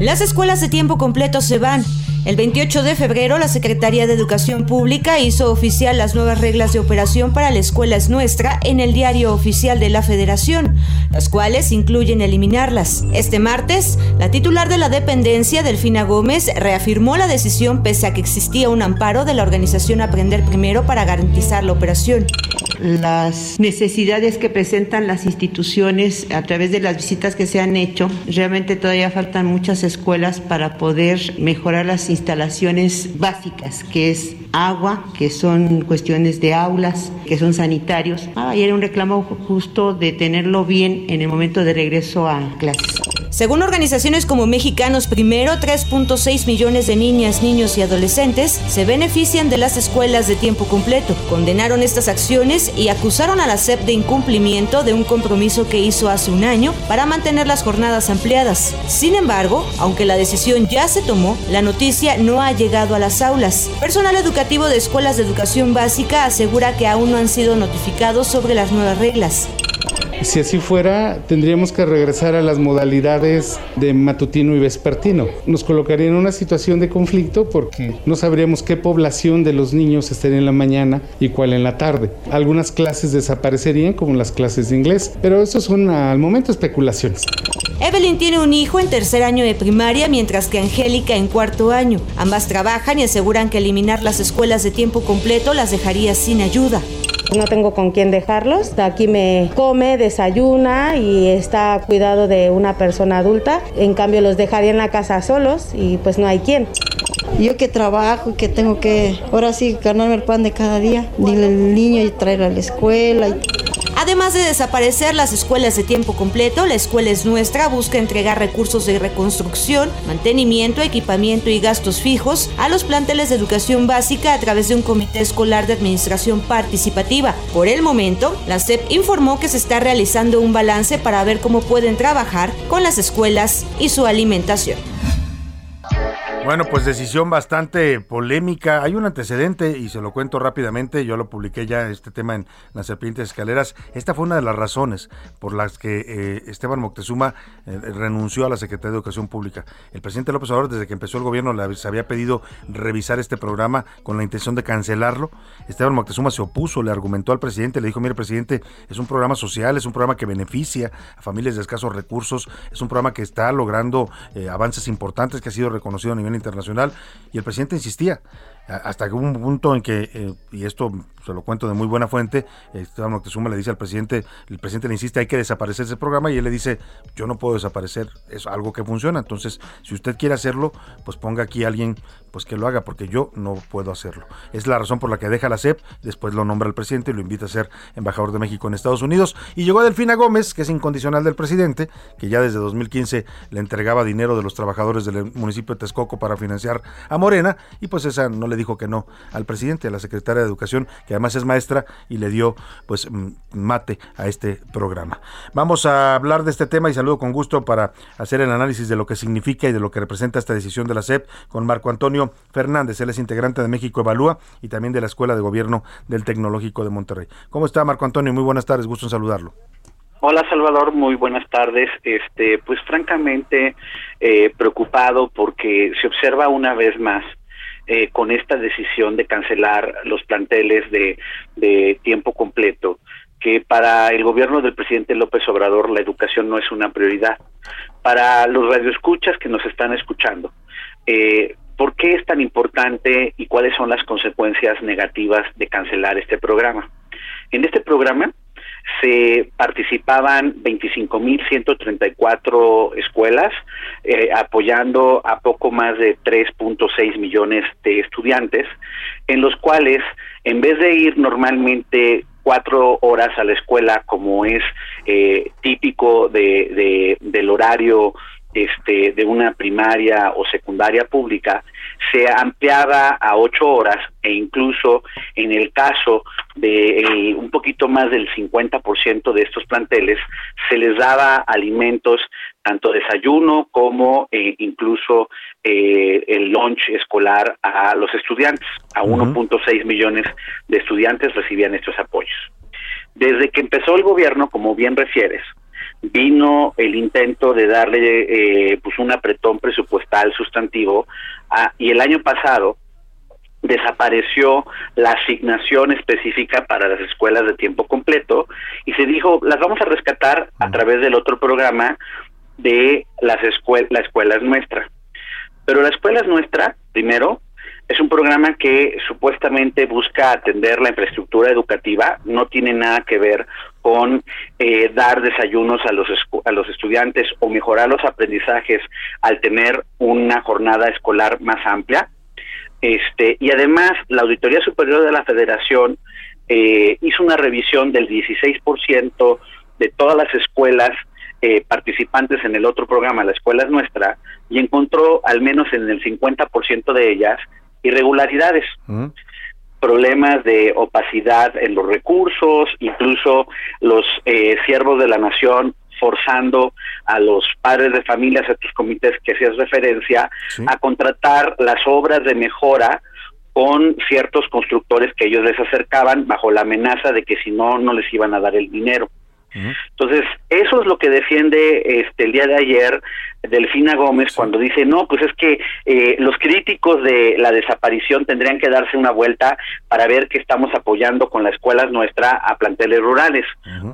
S26: Las escuelas de tiempo completo se van. El 28 de febrero, la Secretaría de Educación Pública hizo oficial las nuevas reglas de operación para la escuela es nuestra en el diario oficial de la Federación, las cuales incluyen eliminarlas. Este martes, la titular de la dependencia, Delfina Gómez, reafirmó la decisión pese a que existía un amparo de la organización Aprender Primero para garantizar la operación.
S27: las necesidades que presentan las instituciones a través de las visitas que se han hecho. Realmente todavía faltan muchas escuelas para poder mejorar las instalaciones básicas, que es agua, que son cuestiones de aulas, que son sanitarios. Ah, y era un reclamo ju- justo de tenerlo bien en el momento de regreso a clases.
S26: Según organizaciones como Mexicanos Primero, 3.6 millones de niñas, niños y adolescentes se benefician de las escuelas de tiempo completo. Condenaron estas acciones y acusaron a la SEP de incumplimiento de un compromiso que hizo hace un año para mantener las jornadas ampliadas. Sin embargo, aunque la decisión ya se tomó, la noticia no ha llegado a las aulas. Personal educativo de escuelas de educación básica asegura que aún no han sido notificados sobre las nuevas reglas.
S28: Si así fuera, tendríamos que regresar a las modalidades de matutino y vespertino. Nos colocaría en una situación de conflicto porque no sabríamos qué población de los niños estaría en la mañana y cuál en la tarde. Algunas clases desaparecerían, como las clases de inglés, pero eso son al momento especulaciones.
S26: Evelyn tiene un hijo en tercer año de primaria, mientras que Angélica en cuarto año. Ambas trabajan y aseguran que eliminar las escuelas de tiempo completo las dejaría sin ayuda.
S29: No tengo con quién dejarlos. Aquí me come, desayuna y está cuidado de una persona adulta. En cambio los dejaría en la casa solos y pues no hay quien.
S30: Yo que trabajo y que tengo que, ahora sí, ganarme el pan de cada día. Dile al niño y traerlo a la escuela. Y...
S26: Además de desaparecer las escuelas de tiempo completo, la escuela es nuestra busca entregar recursos de reconstrucción, mantenimiento, equipamiento y gastos fijos a los planteles de educación básica a través de un comité escolar de administración participativa. Por el momento, la SEP informó que se está realizando un balance para ver cómo pueden trabajar con las escuelas y su alimentación.
S6: Bueno, pues decisión bastante polémica. Hay un antecedente y se lo cuento rápidamente. Yo lo publiqué ya este tema en las serpientes escaleras. Esta fue una de las razones por las que eh, Esteban Moctezuma eh, renunció a la Secretaría de Educación Pública. El presidente López Obrador, desde que empezó el gobierno, les había pedido revisar este programa con la intención de cancelarlo. Esteban Moctezuma se opuso, le argumentó al presidente, le dijo, mire presidente, es un programa social, es un programa que beneficia a familias de escasos recursos, es un programa que está logrando eh, avances importantes, que ha sido reconocido a nivel internacional y el presidente insistía hasta que un punto en que, eh, y esto se lo cuento de muy buena fuente, Esteban Moctezuma le dice al presidente, el presidente le insiste, hay que desaparecer ese programa y él le dice, yo no puedo desaparecer, es algo que funciona, entonces si usted quiere hacerlo, pues ponga aquí a alguien pues que lo haga, porque yo no puedo hacerlo. Es la razón por la que deja la CEP, después lo nombra el presidente y lo invita a ser embajador de México en Estados Unidos. Y llegó Delfina Gómez, que es incondicional del presidente, que ya desde 2015 le entregaba dinero de los trabajadores del municipio de Texcoco para financiar a Morena, y pues esa no le dijo que no al presidente, a la secretaria de Educación, que además es maestra, y le dio pues mate a este programa. Vamos a hablar de este tema y saludo con gusto para hacer el análisis de lo que significa y de lo que representa esta decisión de la CEP con Marco Antonio Fernández, él es integrante de México Evalúa y también de la Escuela de Gobierno del Tecnológico de Monterrey. ¿Cómo está Marco Antonio? Muy buenas tardes, gusto en saludarlo.
S31: Hola Salvador, muy buenas tardes. Este, pues francamente eh, preocupado porque se observa una vez más eh, con esta decisión de cancelar los planteles de, tiempo completo que para el gobierno del presidente López Obrador la educación no es una prioridad. Para los radioescuchas que nos están escuchando, eh, ¿por qué es tan importante y cuáles son las consecuencias negativas de cancelar este programa? En este programa se participaban 25.134 escuelas, eh, apoyando a poco más de 3.6 millones de estudiantes, en los cuales, en vez de ir normalmente cuatro horas a la escuela, como es eh, típico de, del horario este, de una primaria o secundaria pública se ampliaba a ocho horas e incluso en el caso de un poquito más del 50% de estos planteles se les daba alimentos tanto desayuno como eh, incluso eh, el lunch escolar a los estudiantes. A 1.6 millones de estudiantes recibían estos apoyos. Desde que empezó el gobierno, como bien refieres, vino el intento de darle eh, pues un apretón presupuestal sustantivo y el año pasado desapareció la asignación específica para las escuelas de tiempo completo y se dijo las vamos a rescatar a través del otro programa de las escuelas la escuela es nuestra pero la escuela es nuestra primero es un programa que supuestamente busca atender la infraestructura educativa, no tiene nada que ver con eh, dar desayunos a los a los estudiantes o mejorar los aprendizajes al tener una jornada escolar más amplia. Este y además la Auditoría Superior de la Federación eh, hizo una revisión del 16% de todas las escuelas eh, participantes en el otro programa, La Escuela es Nuestra, y encontró al menos en el 50% de ellas irregularidades. problemas de opacidad en los recursos, incluso los eh, siervos de la nación forzando a los padres de familias, a estos comités que hacías referencia, a contratar las obras de mejora con ciertos constructores que ellos les acercaban bajo la amenaza de que si no, no les iban a dar el dinero. Entonces, eso es lo que defiende este el día de ayer Delfina Gómez cuando dice, no, pues es que eh, los críticos de la desaparición tendrían que darse una vuelta para ver que estamos apoyando con la escuela nuestra a planteles rurales.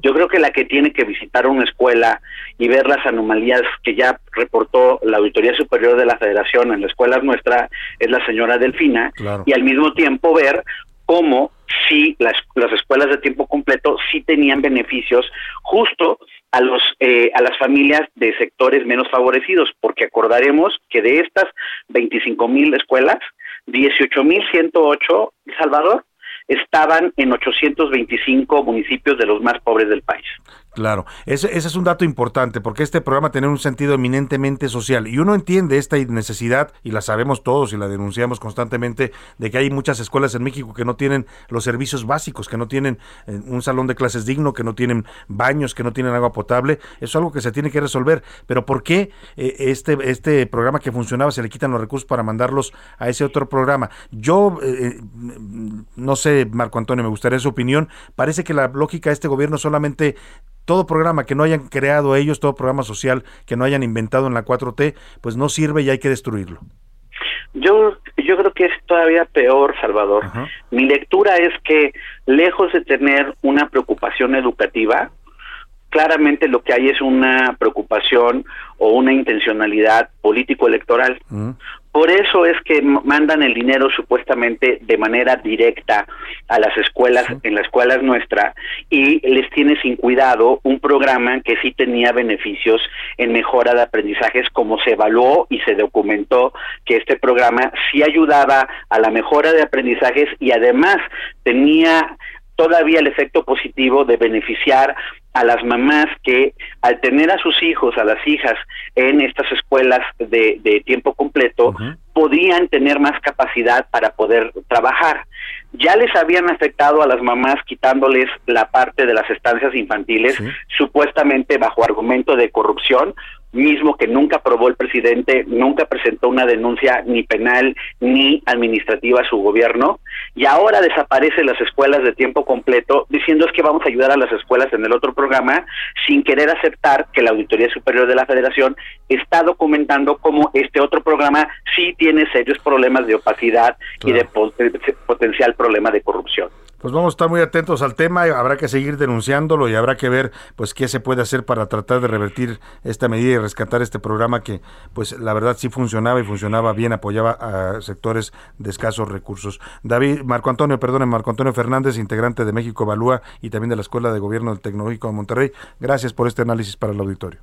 S31: Yo creo que la que tiene que visitar una escuela y ver las anomalías que ya reportó la Auditoría Superior de la Federación en la escuela nuestra es la señora Delfina y al mismo tiempo ver cómo si las, las escuelas de tiempo completo sí tenían beneficios justo a los eh, a las familias de sectores menos favorecidos, porque acordaremos que de estas 25 mil escuelas, 18 mil 108 Salvador estaban en 825 municipios de los más pobres del país.
S6: Claro, ese, es un dato importante porque este programa tiene un sentido eminentemente social y uno entiende esta necesidad y la sabemos todos y la denunciamos constantemente de que hay muchas escuelas en México que no tienen los servicios básicos, que no tienen eh, un salón de clases digno, que no tienen baños, que no tienen agua potable. Eso es algo que se tiene que resolver. Pero ¿por qué eh, este, este programa que funcionaba se le quitan los recursos para mandarlos a ese otro programa? Yo eh, no sé, Marco Antonio, me gustaría su opinión. Parece que la lógica de este gobierno solamente todo programa que no hayan creado ellos, todo programa social que no hayan inventado en la 4T, pues no sirve y hay que destruirlo.
S31: Yo, yo creo que es todavía peor, Salvador. Mi lectura es que, lejos de tener una preocupación educativa, claramente lo que hay es una preocupación o una intencionalidad político-electoral. Por eso es que mandan el dinero supuestamente de manera directa a las escuelas, en la escuela nuestra, y les tiene sin cuidado un programa que sí tenía beneficios en mejora de aprendizajes, como se evaluó y se documentó que este programa sí ayudaba a la mejora de aprendizajes y además tenía todavía el efecto positivo de beneficiar a las mamás que al tener a sus hijos, a las hijas en estas escuelas de, de tiempo completo, podían tener más capacidad para poder trabajar. Ya les habían afectado a las mamás quitándoles la parte de las estancias infantiles, supuestamente bajo argumento de corrupción, mismo que nunca aprobó el presidente, nunca presentó una denuncia ni penal ni administrativa a su gobierno, y ahora desaparece las escuelas de tiempo completo diciendo es que vamos a ayudar a las escuelas en el otro programa sin querer aceptar que la Auditoría Superior de la Federación está documentando cómo este otro programa sí tiene serios problemas de opacidad y de potencial problema de corrupción.
S6: Pues vamos a estar muy atentos al tema, habrá que seguir denunciándolo y habrá que ver pues qué se puede hacer para tratar de revertir esta medida y rescatar este programa que pues la verdad sí funcionaba y funcionaba bien, apoyaba a sectores de escasos recursos. David, Marco Antonio, perdón, Marco Antonio Fernández, integrante de México Evalúa y también de la Escuela de Gobierno del Tecnológico de Monterrey, gracias por este análisis para el auditorio.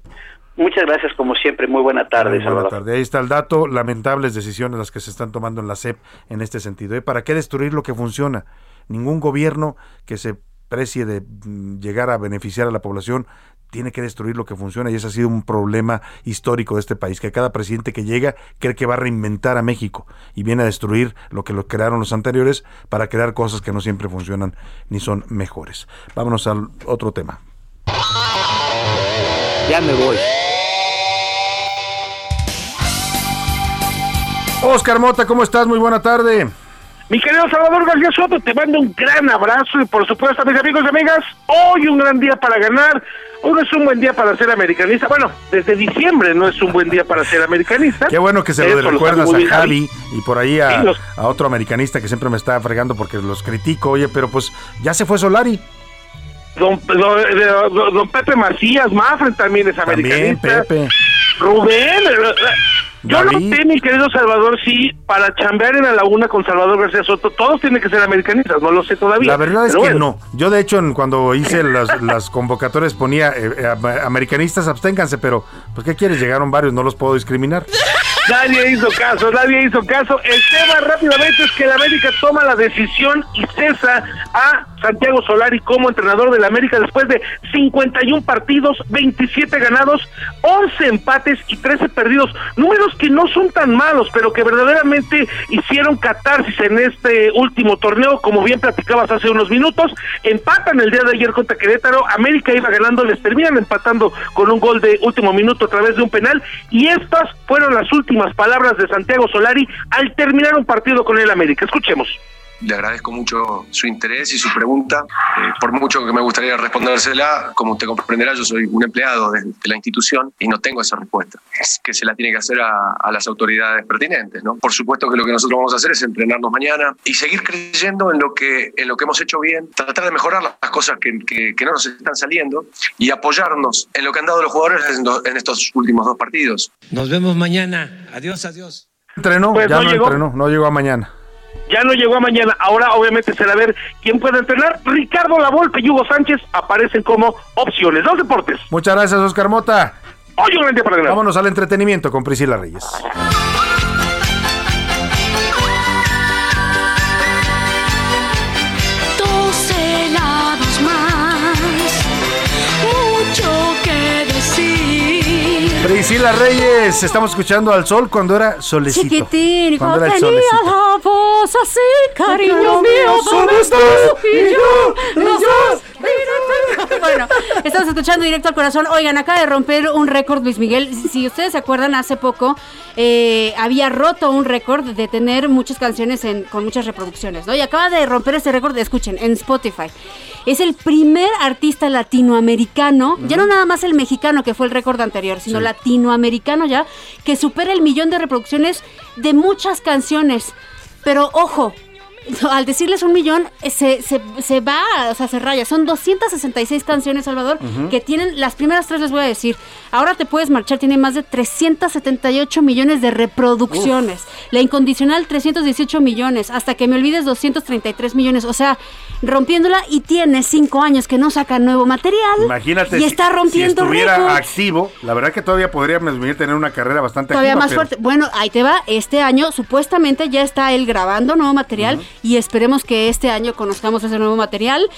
S31: Muchas gracias, como siempre. Muy buena tarde,
S6: Muy buena tarde. Ahí está el dato. Lamentables decisiones las que se están tomando en la SEP en este sentido. ¿eh? ¿Para qué destruir lo que funciona? Ningún gobierno que se precie de mm, llegar a beneficiar a la población tiene que destruir lo que funciona y ese ha sido un problema histórico de este país, que cada presidente que llega cree que va a reinventar a México y viene a destruir lo que lo crearon los anteriores para crear cosas que no siempre funcionan ni son mejores. Vámonos al otro tema.
S31: Ya me voy.
S6: Oscar Mota, ¿cómo estás? Muy buena tarde.
S32: Mi querido Salvador García Soto, te mando un gran abrazo y por supuesto, mis amigos y amigas, hoy un gran día para ganar. Hoy no es un buen día para ser americanista. Bueno, desde diciembre no es un buen día para ser americanista.
S6: Qué bueno que se lo recuerdas a Javi y por ahí a, otro americanista que siempre me está fregando porque los critico. Oye, pero pues ya se fue Solari.
S32: Don, don, Pepe Macías Mafren también es americanista. También Pepe. Rubén. Yo no sé, mi querido Salvador, sí, para chambear en la laguna con Salvador García Soto, todos tienen que ser americanistas, no lo sé todavía.
S6: La verdad es que no. Yo, de hecho, cuando hice las, (laughs) las convocatorias ponía eh, eh, americanistas, absténganse, pero, pues, ¿qué quieres? Llegaron varios, no los puedo discriminar.
S25: Nadie hizo caso, nadie hizo caso. El tema rápidamente es que el América toma la decisión y cesa a Santiago Solari como entrenador del América después de 51 partidos, 27 ganados, 11 empates y 13 perdidos. Números que no son tan malos, pero que verdaderamente hicieron catarsis en este último torneo, como bien platicabas hace unos minutos. Empatan el día de ayer contra Querétaro, América iba ganando, les terminan empatando con un gol de último minuto a través de un penal y estas fueron las últimas palabras de Santiago Solari al terminar un partido con el América. Escuchemos
S33: le agradezco mucho su interés y su pregunta. Eh, por mucho que me gustaría respondérsela, como usted comprenderá, yo soy un empleado de, la institución y no tengo esa respuesta. Es que se la tiene que hacer a, las autoridades pertinentes. ¿no? Por supuesto que lo que nosotros vamos a hacer es entrenarnos mañana y seguir creyendo en lo que, en lo que hemos hecho bien, tratar de mejorar las cosas que, que, no nos están saliendo y apoyarnos en lo que han dado los jugadores en, estos últimos dos partidos.
S34: Nos vemos mañana. Adiós, adiós.
S6: Entrenó, pues ya no, entrenó, no llegó a mañana
S25: ya no llegó a mañana. Ahora obviamente será ver quién puede entrenar. Ricardo Lavolpe y Hugo Sánchez aparecen como opciones. Dos deportes.
S6: Muchas gracias, Oscar Mota.
S25: Hoy un para
S6: Vámonos al entretenimiento con Priscila Reyes. Priscila Reyes, estamos escuchando al sol cuando era solecito.
S7: Chiquitín, cuando era el solecito. la voz así, cariño mío, ¿dónde estás? Y yo, los dos. Bueno, estamos escuchando directo al corazón. Oigan, acaba de romper un récord Luis Miguel. Si ustedes se acuerdan, hace poco eh, había roto un récord de tener muchas canciones con muchas reproducciones, ¿no? Y acaba de romper ese récord, escuchen, en Spotify. Es el primer artista latinoamericano, ya no nada más el mexicano que fue el récord anterior, sino latinoamericano ya, que supera el millón de reproducciones de muchas canciones. Pero ojo, (laughs) al decirles un millón, eh, se, se, va, o sea, se raya. Son 266 canciones, Salvador, que tienen, las primeras tres les voy a decir, ahora te puedes marchar, tiene más de 378 millones de reproducciones. La incondicional, 318 millones. Hasta que me olvides, 233 millones. O sea, rompiéndola y tiene cinco años que no saca nuevo material.
S6: Imagínate.
S7: Y está rompiendo
S6: si estuviera activo, la verdad que todavía podría tener una carrera bastante
S7: todavía más fuerte. Bueno, ahí te va. Este año supuestamente ya está él grabando nuevo material y esperemos que este año conozcamos ese nuevo material.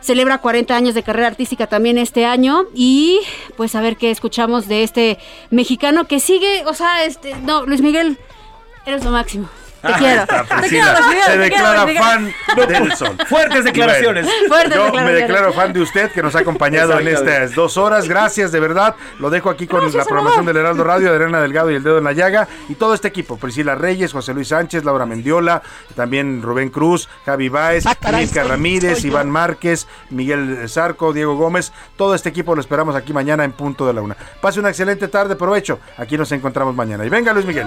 S7: Celebra 40 años de carrera artística también este año y pues a ver qué escuchamos de este mexicano que sigue, o sea, este, no, Luis Miguel, eres lo máximo. Te quiero. te quiero,
S6: Se declara fan del sol. (laughs)
S8: Fuertes declaraciones.
S6: yo me declaro fan de usted que nos ha acompañado en estas dos horas. Gracias, de verdad. Lo dejo aquí con la programación del Heraldo Radio, Adriana Delgado y El Dedo en la Llaga. Y todo este equipo: Priscila Reyes, José Luis Sánchez, Laura Mendiola, también Rubén Cruz, Javi Baez, ah, Ramírez, Iván Márquez, Miguel Zarco, Diego Gómez. Todo este equipo lo esperamos aquí mañana en punto de la una. Pase una excelente tarde, provecho. Aquí nos encontramos mañana. Y venga, Luis Miguel.